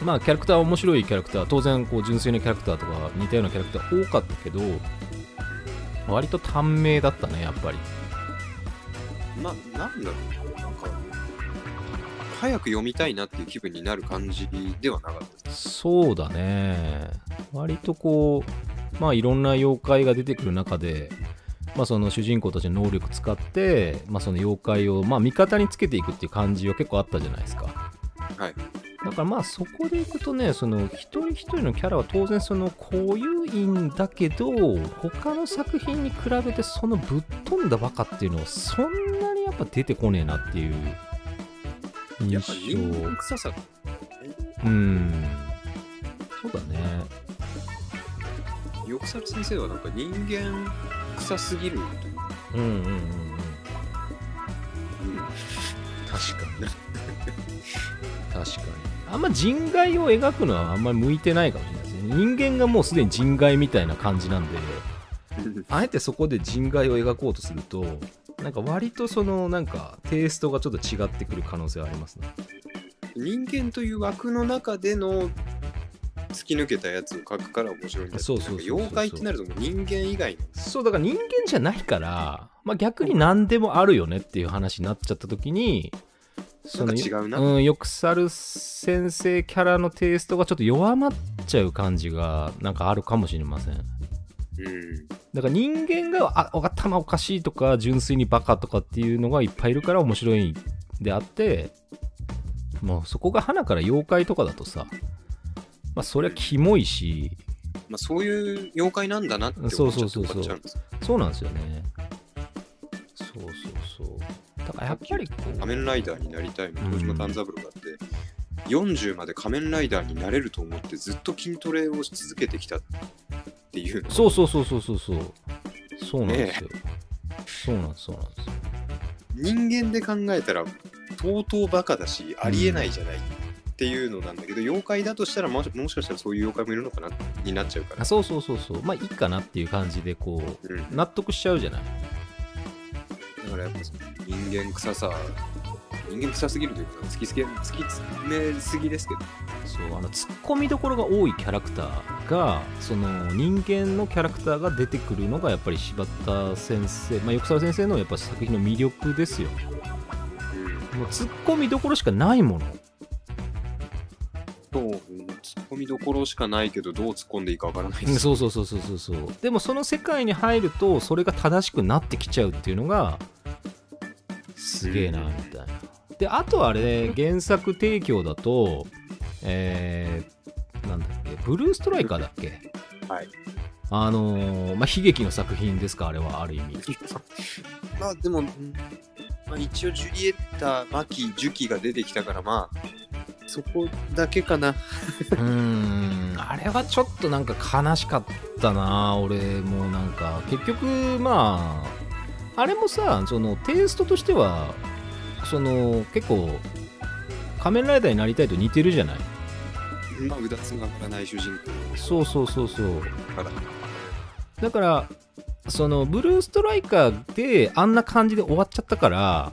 まあキャラクター面白いキャラクター当然こう純粋なキャラクターとか似たようなキャラクター多かったけど割と短命だったねやっぱり。まあなんだろう。なんか早く読みたいなっていう気分になる感じではなかったそうだね。割とこうまあいろんな妖怪が出てくる中でまあその主人公たちの能力使ってまあその妖怪をまあ味方につけていくっていう感じは結構あったじゃないですか。はい。だからまあそこでいくとねその一人一人のキャラは当然そのこういういいんだけど他の作品に比べてそのぶっ飛んだバカっていうのはそんなにやっぱ出てこねえなっていうやっぱ臭さうん。そうだねよくさる先生はなんか人間臭すぎるという。か、うんうんうんうん。うん確かに。確かにあんま人外を描くのはあんまり向いてないかもしれないですね。人間がもうすでに人外みたいな感じなんで。あえてそこで人外を描こうとするとなんか割とそのなんかテイストがちょっと違ってくる可能性はありますね。人間という枠の中での突き抜けたやつを描くから面白いんだそうそう妖怪ってなると人間以外の。そうだから人間じゃないから、まあ、逆に何でもあるよねっていう話になっちゃった時にその違うな。うん、よく猿先生キャラのテイストがちょっと弱まっちゃう感じがなんかあるかもしれません。うん。だから人間があ頭おかしいとか純粋にバカとかっていうのがいっぱいいるから面白いであってもうそこが花から妖怪とかだとさまあそりゃキモいし。まあ、そういう妖怪なんだなって思っちゃそうそうそうそう。そうなんですよね。そうそうそう。だからやっぱりこう仮面ライダーになりたいのうん。東島丹三郎があって、40まで仮面ライダーになれると思ってずっと筋トレをし続けてきたっていうのそうそうそうそうそうそう。そうなんですよ、そうなんですそうなんです。人間で考えたら相当バカだしありえないじゃないっていうのなんだけど、妖怪だとしたらもしもしかしたらそういう妖怪もいるのかなになっちゃうから。あ、そうそうそうそう。まあいいかなっていう感じでこうん、う納得しちゃうじゃない。だからやっぱ人間臭さ人間臭すぎるというか突きつけ突き詰めすぎですけど。そうあのツッコミどころが多いキャラクターがその人間のキャラクターが出てくるのがやっぱり柴田先生、まあ、横澤先生のやっぱ作品の魅力ですよ。うん。もうツッコミどころしかないものそう、うん突っ込みどころしかないけどどう突っ込んでいいかわからないそうそうそうそうそうそう。でもその世界に入るとそれが正しくなってきちゃうっていうのがすげえなみたいな。であとあれ原作提供だとえー、なんだっけブルーストライカーだっけ？はい。あのーまあ悲劇の作品ですかあれはある意味。[LAUGHS] まあでも、うんまあ、一応ジュリエッタ、マキ、ジュキが出てきたからまあそこだけかな。うーん。あれはちょっとなんか悲しかったな。俺もなんか。結局まああれもさそのテイストとしてはその結構仮面ライダーになりたいと似てるじゃない？まあうだつが上がらない主人公。そうそうそうそう。からだからそのブルーストライカーであんな感じで終わっちゃったから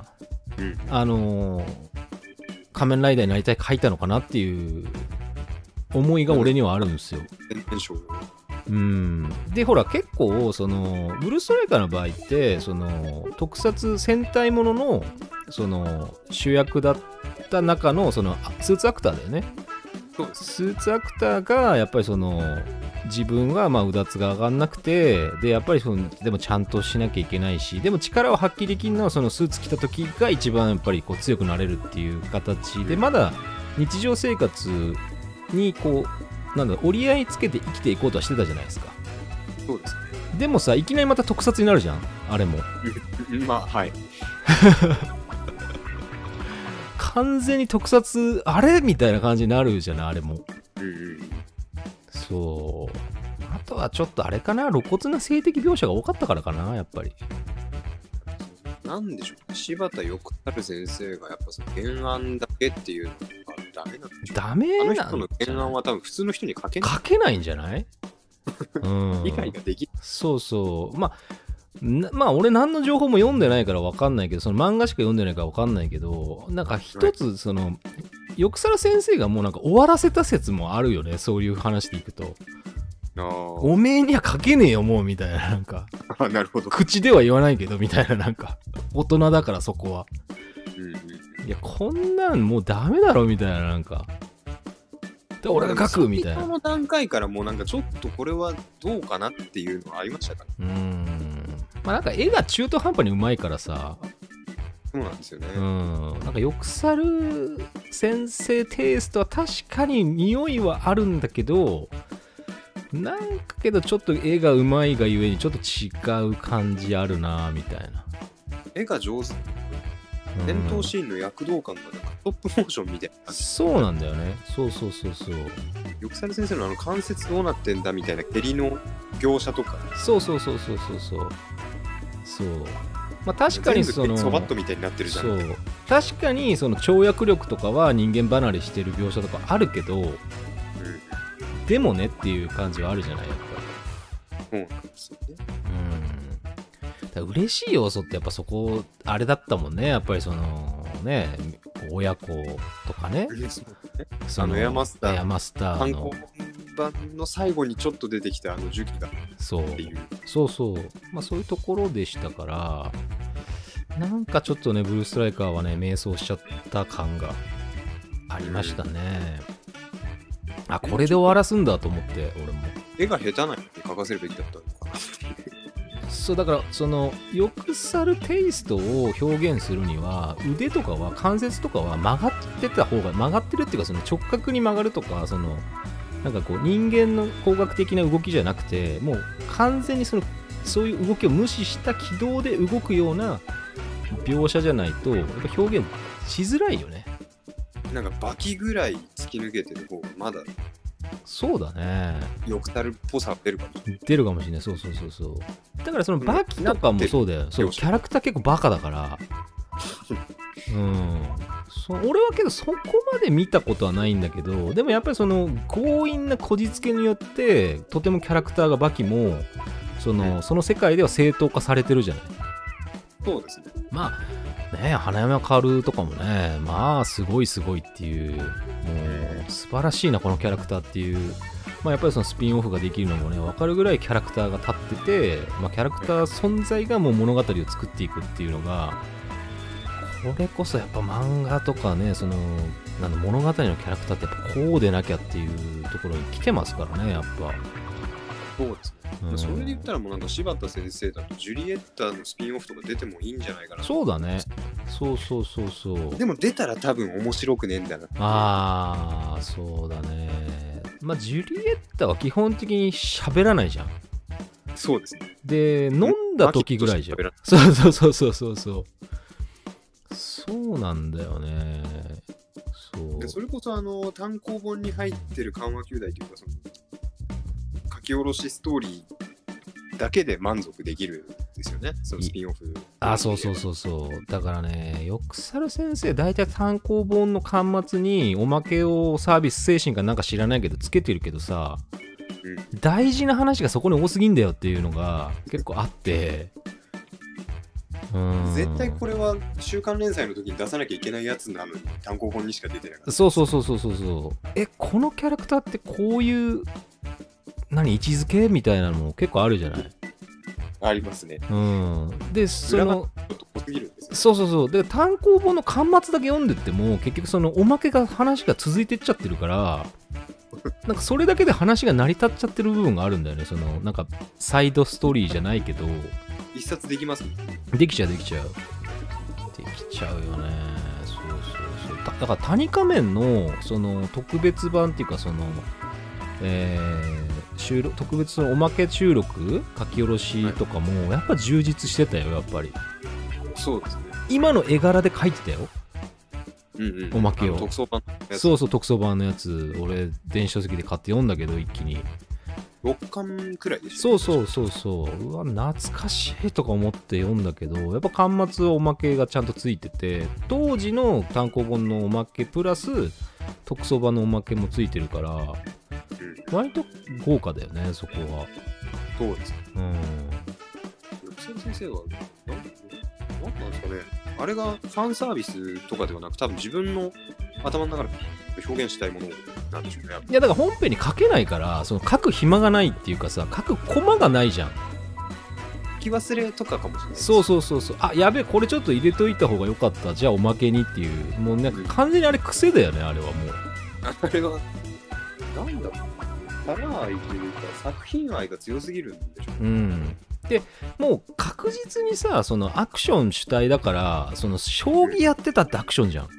うん。あのー仮面ライダーになりたい書いたのかなっていう思いが俺にはあるんですよ。うん、でほら結構そのブルーストライカーの場合ってその特撮戦隊もののその主役だった中のそのスーツアクターだよねスーツアクターがやっぱりその自分はまあうだつが上がんなくてでやっぱりそのでもちゃんとしなきゃいけないしでも力を発揮できるのはそのスーツ着た時が一番やっぱりこう強くなれるっていう形でまだ日常生活にこうなんだ折り合いつけて生きていこうとはしてたじゃないですか。そうですでもさいきなりまた特撮になるじゃんあれも。ねまあはい完全に特撮あれみたいな感じになるじゃないあれも。うんうんそう。あとはちょっとあれかな露骨な性的描写が多かったからかなやっぱり。なんでしょう柴田よくたる先生がやっぱその原案だけっていうのがダメなんでしょうダメあのなん人の原案は多分普通の人に書けない。書けないんじゃない？[LAUGHS] うん。理解ができない。そうそう。まあなまあ俺何の情報も読んでないから分かんないけどその漫画しか読んでないから分かんないけどなんか一つそのよくさら先生がもうなんか終わらせた説もあるよねそういう話でいくと。あおめえには書けねえよもうみたいななんか。あなるほど、口では言わないけどみたいななんか。大人だからそこは。うんうんいやこんなんもうダメだろみたいななんか。で俺が書くみたいな。最初の段階からもうなんかちょっとこれはどうかなっていうのはありましたからうーんまあなんか絵が中途半端にうまいからさ。そうなんですよね、うん。なんかよくさる先生テイストは確かに匂いはあるんだけどなんかけどちょっと絵がうまいがゆえにちょっと違う感じあるなみたいな、絵が上手。うん。戦闘シーンの躍動感がなんかトップモーションみたいなそうなんだよね。そうそうそうそう。よくさる先生のあの関節どうなってんだみたいな蹴りの描写とか。そうそうそうそうそうそうそう。ままあ、確かにそのそばっとみたいになってるじゃん。そう。確かにその跳躍力とかは人間離れしてる描写とかあるけどうん。でもねっていう感じはあるじゃないやっぱり。そうなんうん。だ嬉しい要素ってやっぱそこあれだったもんね。やっぱりそのね親子とかね。そあのエアマスターの。行版の最後にちょっと出てきたあの樹木がそうそうそうまあそういうところでしたからなんかちょっとねブルーストライカーはね迷走しちゃった感がありましたね、あこれで終わらすんだと思って俺も絵が下手なのに書かせるべきだったのかなそうだからそのよくさるテイストを表現するには腕とかは関節とかは曲がってた方が曲がってるっていうかその直角に曲がるとかそのなんかこう人間の工学的な動きじゃなくてもう完全にそのそういう動きを無視した軌道で動くような描写じゃないとやっぱ表現しづらいよね。なんかバキぐらい突き抜けてる方がまだそうだね。よくたるっぽさ出るかもしれ出るかもしれない。そうそうそうそう。だからそのバキとかもそうだよ。そうキャラクター結構バカだから。[LAUGHS] うんそ俺はけどそこまで見たことはないんだけどでもやっぱりその強引なこじつけによってとてもキャラクターがバキもそのその世界では正当化されてるじゃない。ないそうですね。まあね花山薫とかもねまあすごいすごいっていうもう素晴らしいなこのキャラクターっていう。まあやっぱりそのスピンオフができるのもね分かるぐらいキャラクターが立ってて、まあ、キャラクター存在がもう物語を作っていくっていうのがこれこそやっぱ漫画とかねそのなんだ物語のキャラクターってやっぱこうでなきゃっていうところに来てますからねやっぱ、そうですね、うん。それで言ったらもうなんか柴田先生だとジュリエッタのスピンオフとか出てもいいんじゃないかな。そうだね。そうそうそうそう。でも出たら多分面白くねえんだなああそうだね。まあジュリエッタは基本的に喋らないじゃん。そうですね。で飲んだ時ぐらいじゃん。そうそうそうそうそうそうなんだよね。そう。でそれこそあの単行本に入ってる緩和球大というかその書き下ろしストーリーだけで満足できるんですよね。そのスピンオフあそうそうそうそう。だからねよくさる先生大体単行本の端末におまけをサービス精神かなんか知らないけどつけてるけどさうん。大事な話がそこに多すぎんだよっていうのが結構あって。うん絶対これは週刊連載の時に出さなきゃいけないやつなのに単行本にしか出てなかった。そうそうそうそうそう。そうえこのキャラクターってこういう何位置づけみたいなのも結構あるじゃない？ありますね。うん。でそのそうそうそう。で単行本の巻末だけ読んでっても結局そのおまけが話が続いてっちゃってるから [LAUGHS] なんかそれだけで話が成り立っちゃってる部分があるんだよね。そのなんかサイドストーリーじゃないけど一冊できますできちゃうできちゃう。できちゃうよね。そうそうそう。だだから谷仮面のその特別版っていうかそのえー収録特別のおまけ収録書き下ろしとかもやっぱ充実してたよやっぱり。そうですね。今の絵柄で書いてたよ。うんうんおまけを。特装版のやつ。そうそう特装版のやつ。俺電子書籍で買って読んだけど一気に6巻くらいでしたそうそうそうそう。うわ懐かしいとか思って読んだけどやっぱ巻末おまけがちゃんとついてて当時の単行本のおまけプラス特装版のおまけもついてるからうん。割と豪華だよねそこは。そうですねうん。先生はなんなんなんですかね？あれがファンサービスとかではなく多分自分の頭の中で表現したいものなんでしょうねいやだから本編に書けないからその書く暇がないっていうかさ書くコマがないじゃん。書き忘れとかかもしれないそうそうそうそう。あやべえこれちょっと入れといた方がよかった。じゃあおまけにっていうもうなん。か完全にあれ癖だよねあれはもう。あれはなんだろう。カラー愛というか作品愛が強すぎるんでしょううんでもう確実にさそのアクション主体だからその将棋やってたってアクションじゃん。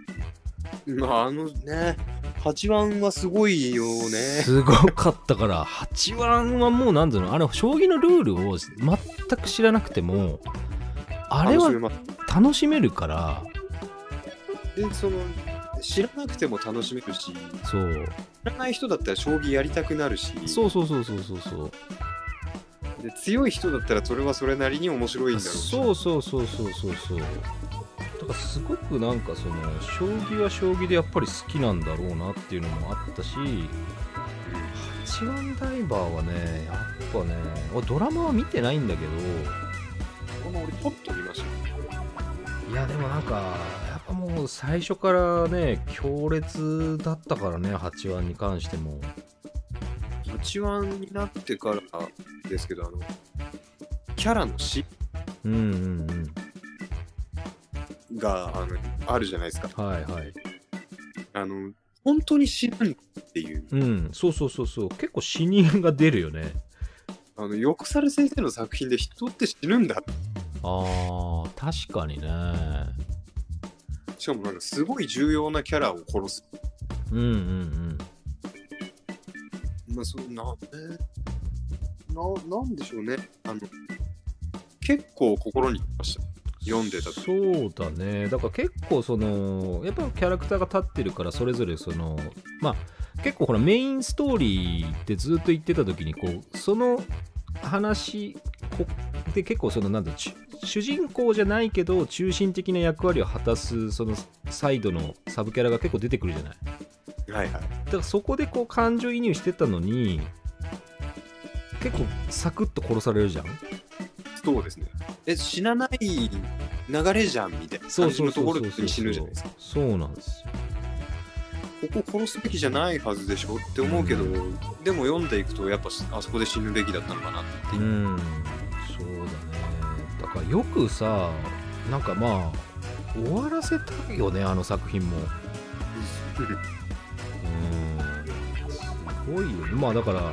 まああのね8番はすごいよね。すごかったから8番はもうなんだろうあれ将棋のルールを全く知らなくてもあれは楽しめます。楽しめるから。でその知らなくても楽しめるしそう。知らない人だったら将棋やりたくなるし。そうそうそうそうそうそうで強い人だったらそれはそれなりに面白いんだろうし。そうそうそうそうそうそう。だからすごくなんかその将棋は将棋でやっぱり好きなんだろうなっていうのもあったし八番ダイバーはねやっぱね俺ドラマは見てないんだけど。この俺ちょっと見ました。いやでもなんかやっぱもう最初からね強烈だったからね八番に関しても八腕になってからですけどあのキャラの死。うんうんがあのあるじゃないですか。うんはいはい。あの本当に死ぬんっていう。うんそうそうそうそう。結構死人が出るよね。あの横猿先生の作品で人って死ぬんだ。あー確かにね。しかもなんかすごい重要なキャラを殺す。うんうんうんまあそうなななんでしょうね。あの結構心にきました読んでたそうだね。だから結構そのやっぱキャラクターが立ってるからそれぞれそのまあ結構ほらメインストーリーってずっと言ってた時にこうその話こで結構そのなんだ主主人公じゃないけど中心的な役割を果たすそのサイドのサブキャラが結構出てくるじゃない。はいはい。だからそこでこう感情移入してたのに結構サクッと殺されるじゃん？そうですね。え死なない流れじゃんみたいな感じのところに死ぬじゃないですか。そうなんですよ。ここ殺すべきじゃないはずでしょって思うけど、でも読んでいくとやっぱあそこで死ぬべきだったのかなっていう。う、ん。そうだね。だからよくさなんかまあ終わらせたよねあの作品も [LAUGHS] ごいよね。まあだから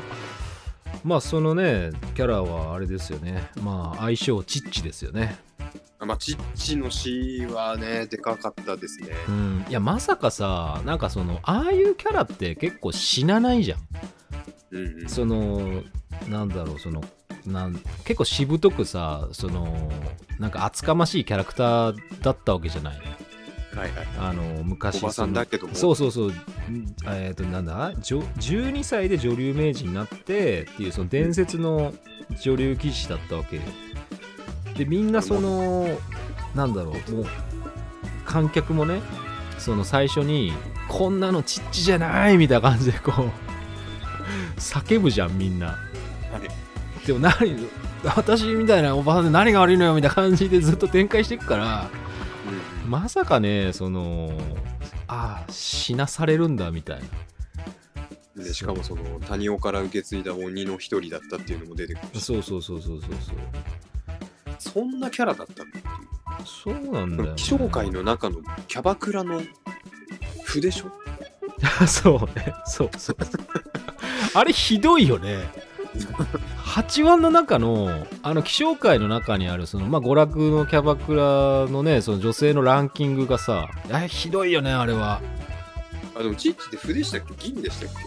まあそのねキャラはあれですよね。まあ相性チッチですよね。まあチッチの死はねでかかったですね。うん。いやまさかさなんかそのああいうキャラって結構死なないじゃん。うんうん。そのなんだろうそのなん結構しぶとくさそのなんか厚かましいキャラクターだったわけじゃないはいはい。あの昔おばさんだけども？そうそうそう、んえっ、と、なんだ、じょ12歳で女流名人になってっていう、その伝説の女流棋士だったわけ。よ。で、みんなその、なんだろう、もう、観客もね、その最初に、こんなのちっちじゃないみたいな感じで、こう、叫ぶじゃん、みんな。はい。でも何、私みたいなおばさんで何が悪いのよみたいな感じでずっと展開していくから、まさかね、その、ああ、死なされるんだみたいな。でしかもその谷尾から受け継いだ鬼の一人だったっていうのも出てくるしそうそうそうそうそうそんなキャラだったんだっていうそう。そうなんだよ、ね。気象界の中のキャバクラの譜でしょ？[LAUGHS] そうね。そうそうそう。あれひどいよね。八腕の中の、あの、気象界の中にある、その、まあ、娯楽のキャバクラのね、その女性のランキングがさ、あれひどいよね、あれは。あでもチッチって譜でしたっけ？銀でしたっけ？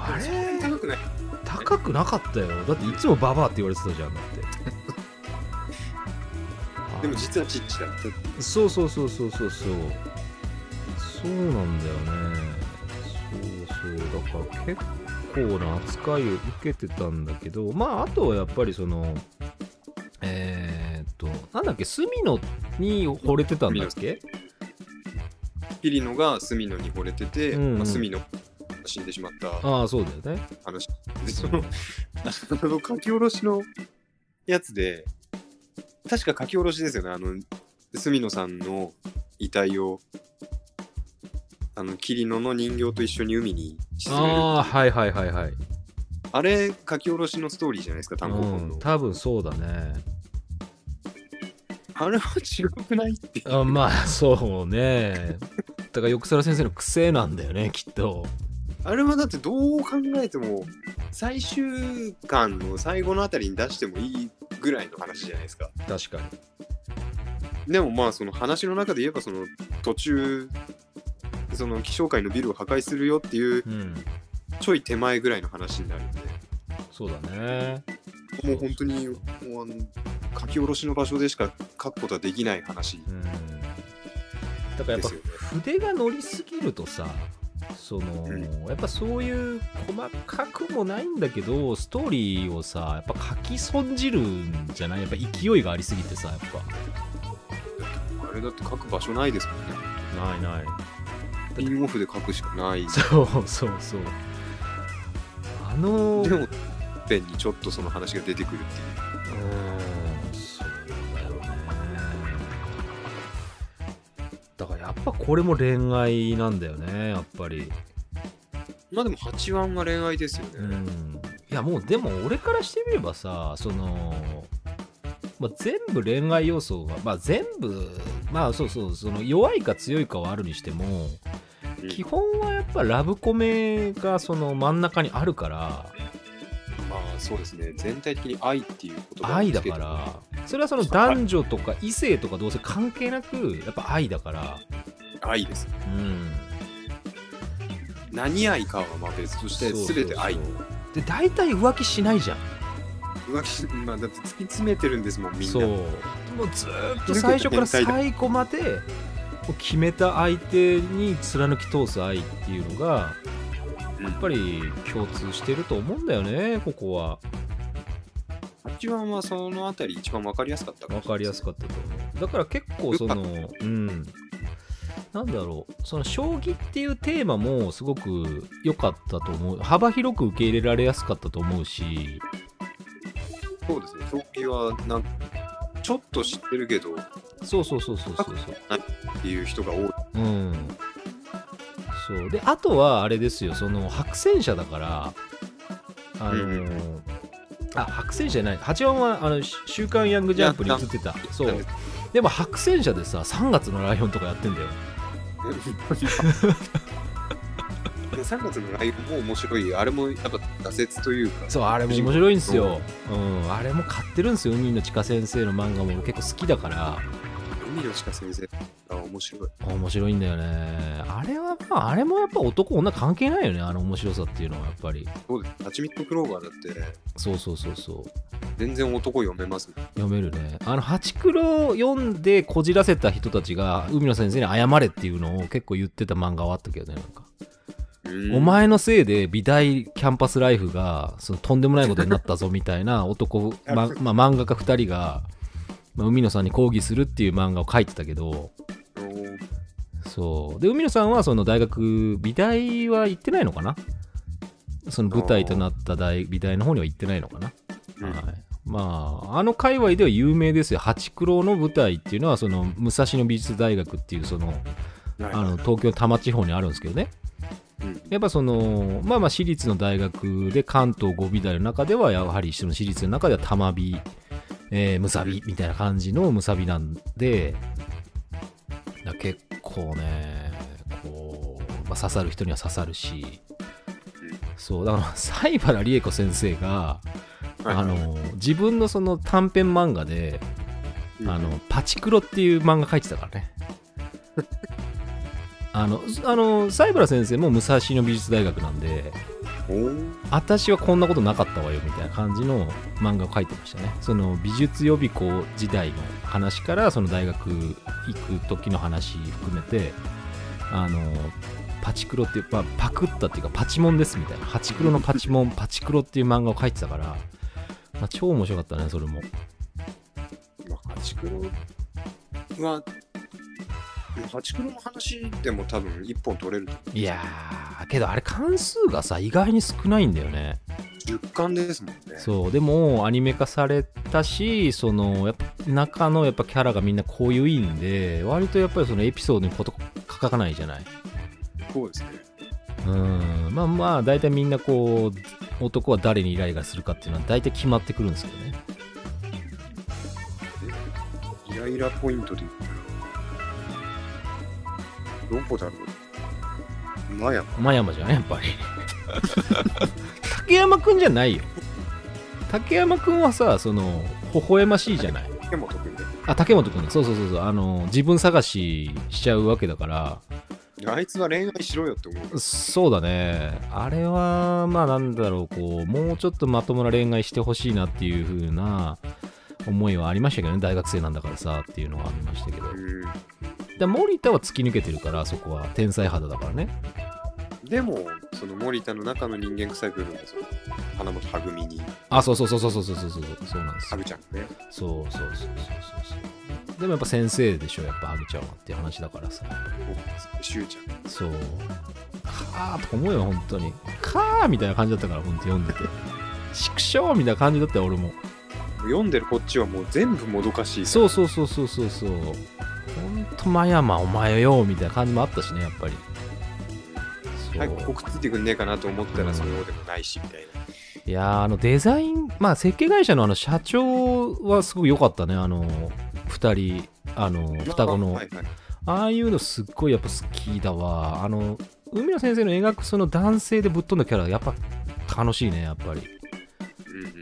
あれ？高くない。高くなかったよ。だっていつもババアって言われてたじゃん、だって。[LAUGHS] でも実はチッチだったそう。そうそうそうそうそう。そうなんだよね。そうそう。だから結構な扱いを受けてたんだけどまああとはやっぱりそのえー、っとなんだっけ隅野に惚れてたんだっけ？ピリノがスミノに惚れてて、うんうん。まあ、スミノが死んでしまったああそうだよね。話。でそのあの書き下ろしのやつで確か書き下ろしですよね。あのス野さんの遺体をあのキリノの人形と一緒に海に沈めるああはいはいはいはい。あれ書き下ろしのストーリーじゃないですか単行本の、うん多分そうだね。あれは違くないってあまあそうね。だから横澤先生の癖なんだよねきっと。あれはだってどう考えても最終巻の最後のあたりに出してもいいぐらいの話じゃないですか。確かに。でもまあその話の中で言えばその途中その気象界のビルを破壊するよっていううん。ちょい手前ぐらいの話になるんで。そうだね。もう本当にもうあの書き下ろしの場所でしか書くことはできない話。うん。だからやっぱね。筆が乗りすぎるとさその、うん。やっぱそういう細かくもないんだけどストーリーをさやっぱ書き損じるんじゃない？やっぱ勢いがありすぎてさやっぱ。あれだって書く場所ないですもんね。ないない。スピンオフで書くしかない。そうそうそうあのでも、ペンにちょっとその話が出てくるっていう。うんそうだよねだからやっぱこれも恋愛なんだよねやっぱりまあでも8話は恋愛ですよね。うんいやもうでも俺からしてみればさその、まあ、全部恋愛要素がまあ全部まあそうそうその弱いか強いかはあるにしてもうん基本はやっぱラブコメがその真ん中にあるから。まあそうですね。全体的に愛っていうこと愛だから。それはその男女とか異性とかどうせ関係なくやっぱ愛だから。愛です。うん。何愛かはまあ別として、全て愛。で大体浮気しないじゃん。浮気まあだって突き詰めてるんですもん、みんな。そう。もうずーっと最初から最後まで決めた相手に貫き通す愛っていうのがうん。やっぱり共通してると思うんだよねここは。8話はそのあたり一番わかりやすかった分かりやすかったと思う。だから結構そのうん。なんだろうその将棋っていうテーマもすごく良かったと思う。幅広く受け入れられやすかったと思うし。そうですね。将棋はなんかちょっと知ってるけどっそうそうそうそう。そうそうていう。人が多い。う。んそう。であとはあれですよ。その白戦車だからあのーうん。あ白戦車じゃない。8番はあのし週刊ヤングジャンプに映ってた。そう。でも白戦車でさ3月のライオンとかやってんだよ3月のライブも面白い。あれもやっぱ挫折というか。そうあれも面白いんですよ、うん、あれも買ってるんですよ海の地下先生の漫画も俺結構好きだから海の鹿先生。あ、面白い。面白いんだよねあれはまああれもやっぱ男女関係ないよねあの面白さっていうのはやっぱりそうです。ハチミットクローバーだってそうそうそうそう全然男読めますもん。読めるねあのハチクロ読んでこじらせた人たちが海野先生に謝れっていうのを結構言ってた漫画はあったけどねなんか、うんお前のせいで美大キャンパスライフがそのとんでもないことになったぞみたいな男、[LAUGHS] ままあ、漫画家2人が、まあ、海野さんに抗議するっていう漫画を書いてたけど。そう。で海野さんはその大学美大は行ってないのかな？その舞台となった大美大の方には行ってないのかな、うん。はい、まああの界隈では有名ですよ。ハチクロの舞台っていうのはその武蔵野美術大学っていうそのはい。あの東京多摩地方にあるんですけどね。うんやっぱそのまあまあ私立の大学で関東五美大の中ではやはりその私立の中では多摩美、えー、むさびみたいな感じのむさびなんでだ結構ねこう、まあ、刺さる人には刺さるしそうだから西原理恵子先生が、はいあの自分のその短編漫画で「うん。あのパチクロ」っていう漫画書いてたからね [LAUGHS] あのあの西原先生も武蔵野美術大学なんで私はこんなことなかったわよみたいな感じの漫画を書いてましたね。その美術予備校時代の話からその大学行く時の話含めてあのパチクロっていう、まあ、パクったっていうかパチモンですみたいな。ハチクロのパチモン [LAUGHS] パチクロっていう漫画を書いてたから、まあ、超面白かったねそれも。まあ、ハチクロは、ハチクロの話でも多分一本取れる。いやーけどあれ関数がさ意外に少ないんだよね10巻ですもんね。そうでもアニメ化されたしそのやっぱ中のやっぱキャラがみんなこういういいんで割とやっぱりそのエピソードにこと書かないじゃないそうですね。うんまあまあ大体みんなこう男は誰にイライラするかっていうのは大体決まってくるんですけどねイライラポイントで言うどこだろう？マヤ真山じゃんやっぱり竹山くんじゃないよ竹山くんはさその微笑ましいじゃない？竹本君で。あ竹本くんだそうそうそうそうあの自分探ししちゃうわけだからあいつは恋愛しろよって思う。そうだね。あれは、まあなんだろう、こう、もうちょっとまともな恋愛してほしいなっていう風な思いはありましたけどね、大学生なんだからさっていうのはありましたけど。うん。で森田は突き抜けてるから、そこは天才肌だからね。でも、その森田の中の人間臭い部分がその花本はぐみに、あそうそうそうそうそうそうそうそうそうなんですよ。はぐちゃんがね、そうそうそうそうそうそう。でもやっぱ先生でしょやっぱハグちゃんはっていう話だからさ。しゅうちゃん。そう。かーとか思うよ本当に。かーみたいな感じだったから本当読んでて。畜生みたいな感じだったよ俺も。読んでるこっちはもう全部もどかしい。そうそうそうそうそうそうほんと真山お前よみたいな感じもあったしねやっぱり。早くここくっついてくんねえかなと思ったうんらそうでもないしみたいな。いやーあのデザインまあ設計会社のあの社長はすごく良かったね。あの2人あの双子の、はいはい。ああいうのすっごいやっぱ好きだわ。あの海野先生の描くその男性でぶっ飛んだキャラやっぱ楽しいねやっぱり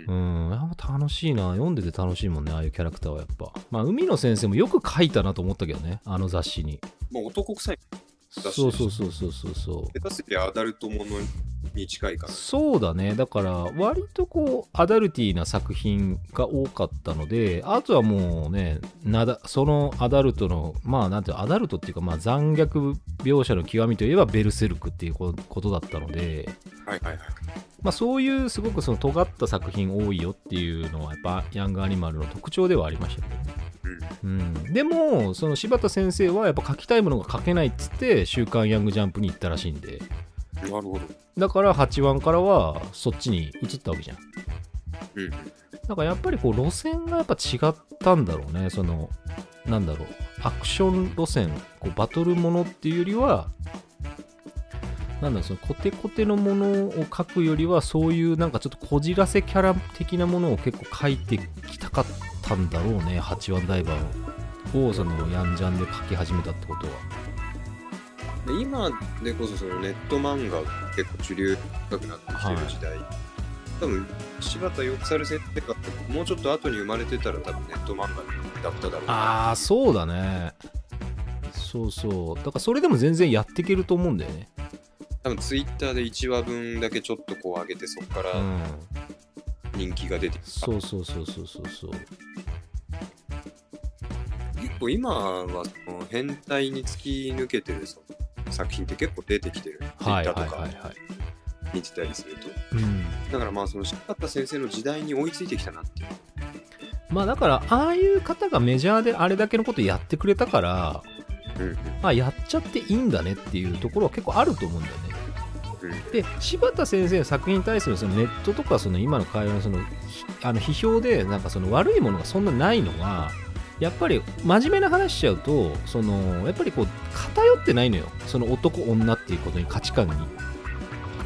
うんやっぱ楽しいな。読んでて楽しいもんねああいうキャラクターはやっぱ。まあ海野先生もよく描いたなと思ったけどねあの雑誌に。もう男臭い。そうそうそうそうそうそう。下手すりゃアダルトものに近いから。そうだね。だから割とこうアダルティーな作品が多かったのであとはもうねなだそのアダルトのまあなんていうのアダルトっていうかまあ残虐描写の極みといえばベルセルクっていうこことだったので。はいはいはい。まあ、そういうすごくその尖った作品多いよっていうのはやっぱヤングアニマルの特徴ではありましたね、うん、でもその柴田先生はやっぱ書きたいものが書けないっつって「週刊ヤングジャンプ」に行ったらしいんで。なるほど。だから8話からはそっちに移ったわけじゃん。うん。だからやっぱりこう路線がやっぱ違ったんだろうね。そのなんだろう。アクション路線こうバトルものっていうよりはなんだそのコテコテのものを書くよりはそういうなんかちょっとこじらせキャラ的なものを結構書いてきたかったんだろうね8話ダイバーをそのヤンジャンで書き始めたってことは。で今でこそそのネット漫画が結構主流深くなってきてる時代、多分柴田よくさる先生がもうちょっと後に生まれてたら多分ネット漫画だっただろう。なああそうだね。そうそう。だからそれでも全然やっていけると思うんだよね多分ツイッターで1話分だけちょっとこう上げてそこからうん。人気が出てきた、そうそうそうそうそう。そう結構今はその変態に突き抜けてるその作品って結構出てきてる、はい Twitter はいとかはい。はい見てたりすると。うん。だからまあその柴田先生の時代に追いついてきたなっていう。まあだからああいう方がメジャーであれだけのことやってくれたからうんうん。あやっちゃっていいんだねっていうところは結構あると思うんだよね。うんで柴田先生の作品に対するそのネットとかその今の会話のそのひあの批評でなんかその悪いものがそんなないのはやっぱり真面目な話しちゃうとそのやっぱりこう偏ってないのよ。その男女っていうことに価値観に。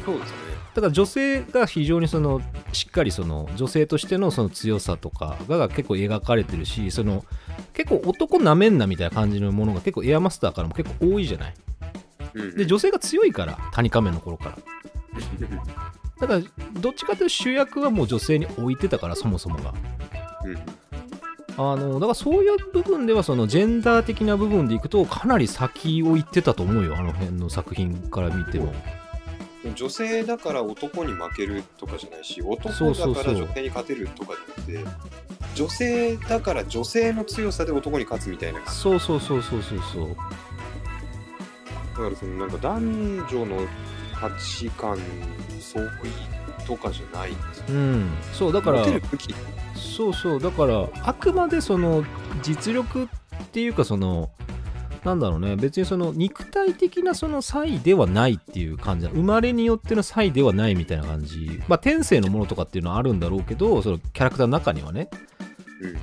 そうですね。だから女性が非常にそのしっかりその女性としてのその強さとかが結構描かれてるしその結構男なめんなみたいな感じのものが結構エアマスターからも結構多いじゃないで女性が強いから谷仮面の頃から。だからどっちかというと主役はもう女性に置いてたからそもそもが。うんあのだからそういう部分ではそのジェンダー的な部分でいくとかなり先を行ってたと思うよあの辺の作品から見ても。女性だから男に負けるとかじゃないし男だから女性に勝てるとかじゃなくて女性だから女性の強さで男に勝つみたいな感じ。そうそうそうそうそうそうだからそのなんか男女の価値観相違とかじゃないんですよ。うん。そうだからそうそう。だからあくまでその実力っていうかそのなんだろうね。別にその肉体的なその差異ではないっていう感じ。生まれによっての差異ではないみたいな感じ。まあ天性のものとかっていうのはあるんだろうけどそのキャラクターの中にはね。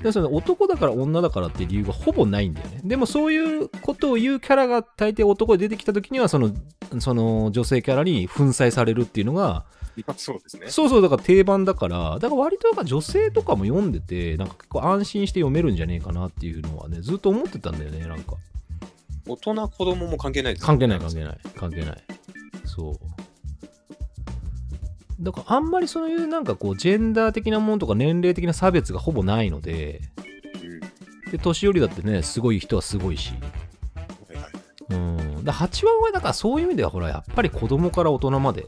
うその男だから女だからっていう理由がほぼないんだよね。でもそういうことを言うキャラが大抵男で出てきた時にはそのその女性キャラに粉砕されるっていうのがまあそうですね。そうそうだから定番だからだから割となんか女性とかも読んでてなんか結構安心して読めるんじゃねえかなっていうのはねずっと思ってたんだよねなんか。大人子供も関係ないです関係ない関係ない関係ない。そうだからあんまりそういうなんかこうジェンダー的なものとか年齢的な差別がほぼないのでうん。で年寄りだってねすごい人はすごいし。うん。だ8話はだからそういう意味ではほらやっぱり子供から大人まで。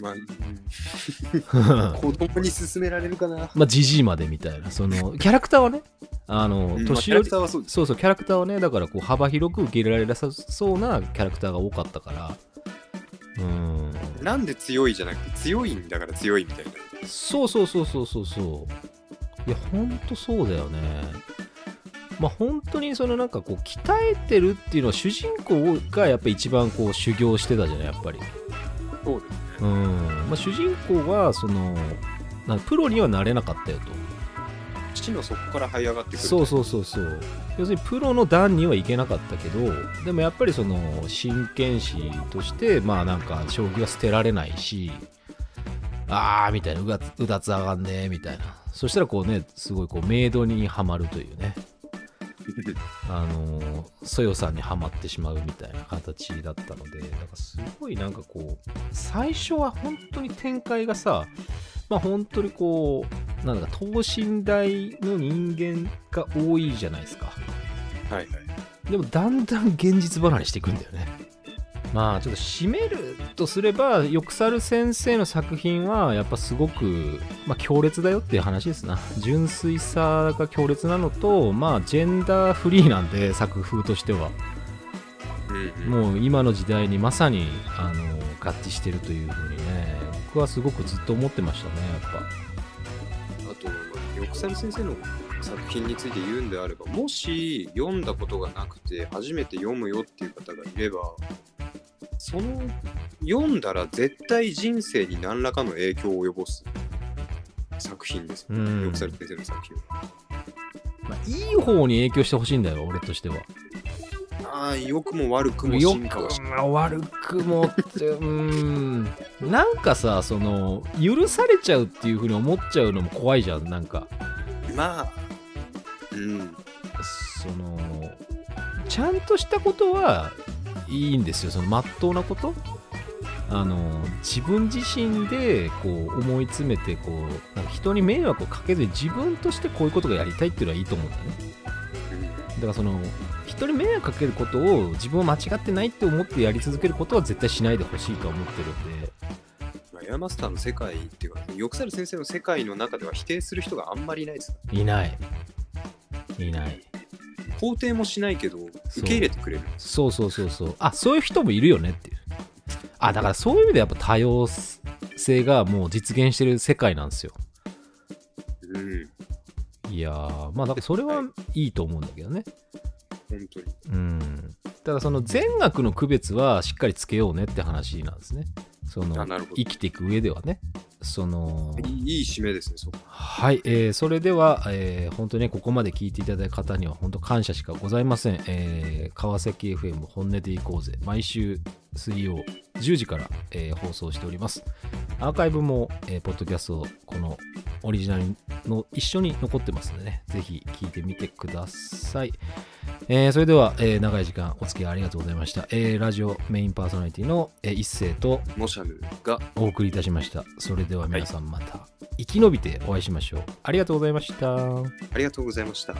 まあ、うん。[LAUGHS] 子供に勧められるかな。まあジジイまでみたいな。そのキャラクターはねあの年寄りキャラクターはそうそうそうキャラクターはねだからこう幅広く受け入れられなさそうなキャラクターが多かったからうん。なんで強いじゃなくて強いんだから強いみたいな。そうそうそうそうそう。そういやほんとそうだよね。まあ本当にそのなんかこう鍛えてるっていうのは主人公がやっぱ一番こう修行してたじゃないやっぱり。そうですね。うん。まあ主人公はそのなんプロにはなれなかったよと地の底から這い上がってくる。そうそうそうそう。要するにプロの段にはいけなかったけどでもやっぱりその真剣士としてまあなんか将棋は捨てられないしああみたいなうだつ上がんねーみたいな。そしたらこうねすごいこうメイドにはまるというね。[LAUGHS] あのーそよさんにはまってしまうみたいな形だったのでなんかすごいなんかこう最初は本当に展開がさまあ本当にこうなんだか等身大の人間が多いじゃないですかはいはい。でもだんだん現実離れしていくんだよねまあちょっと締めるとすればよくさる先生の作品はやっぱすごく、まあ、強烈だよっていう話ですな。[LAUGHS] 純粋さが強烈なのとまあジェンダーフリーなんで作風としては。うんうん、もう今の時代にまさにあの合致してるというふうにね僕はすごくずっと思ってましたねやっぱ。あと、まあ、よくさる先生の作品について言うんであれば、もし読んだことがなくて、初めて読むよっていう方がいれば、その読んだら絶対人生に何らかの影響を及ぼす。作品です。よ、うん。よくさる先生の作品は。まあ、いい方に影響してほしいんだよ俺としては。ああ、良くも悪くも。よ進化はしくも悪くもってうーん。なんかさその許されちゃうっていうふうに思っちゃうのも怖いじゃんなんか。まあ、うん。そのちゃんとしたことはいいんですよ。そのまっとうなこと？あの自分自身でこう思い詰めてこうなんか人に迷惑をかけずに自分としてこういうことがやりたいっていうのはいいと思うんだよね。だからその人に迷惑かけることを自分は間違ってないって思ってやり続けることは絶対しないでほしいとは思ってるんで。まあエアマスターの世界っていうか、よくさる先生の世界の中では否定する人があんまりいないです。いないいない。肯定もしないけど、受け入れてくれる。そうそうそうそう。あそういう人もいるよねっていう。あだからそういう意味でやっぱ多様性がもう実現してる世界なんですよ。うん、いやーまあだからそれはいいと思うんだけどね。本当に。うん。ただその善悪の区別はしっかりつけようねって話なんですねその生きていく上ではねそのいい締めですね、そこ。はい、えーそれでは、えー本当にね、ここまで聞いていただいた方には本当感謝しかございません。えー川崎 FM 本音でいこうぜ。毎週水曜10時から、えー放送しております。アーカイブも、えーポッドキャスト、このオリジナルの一緒に残ってますのでね、ぜひ聞いてみてください。えーそれでは、えー長い時間お付き合いありがとうございました。えーラジオメインパーソナリティの、えー一斉とモシャムがお送りいたしました。それでは皆さんまた生き延びてお会いしましょう。ありがとうございました。ありがとうございました。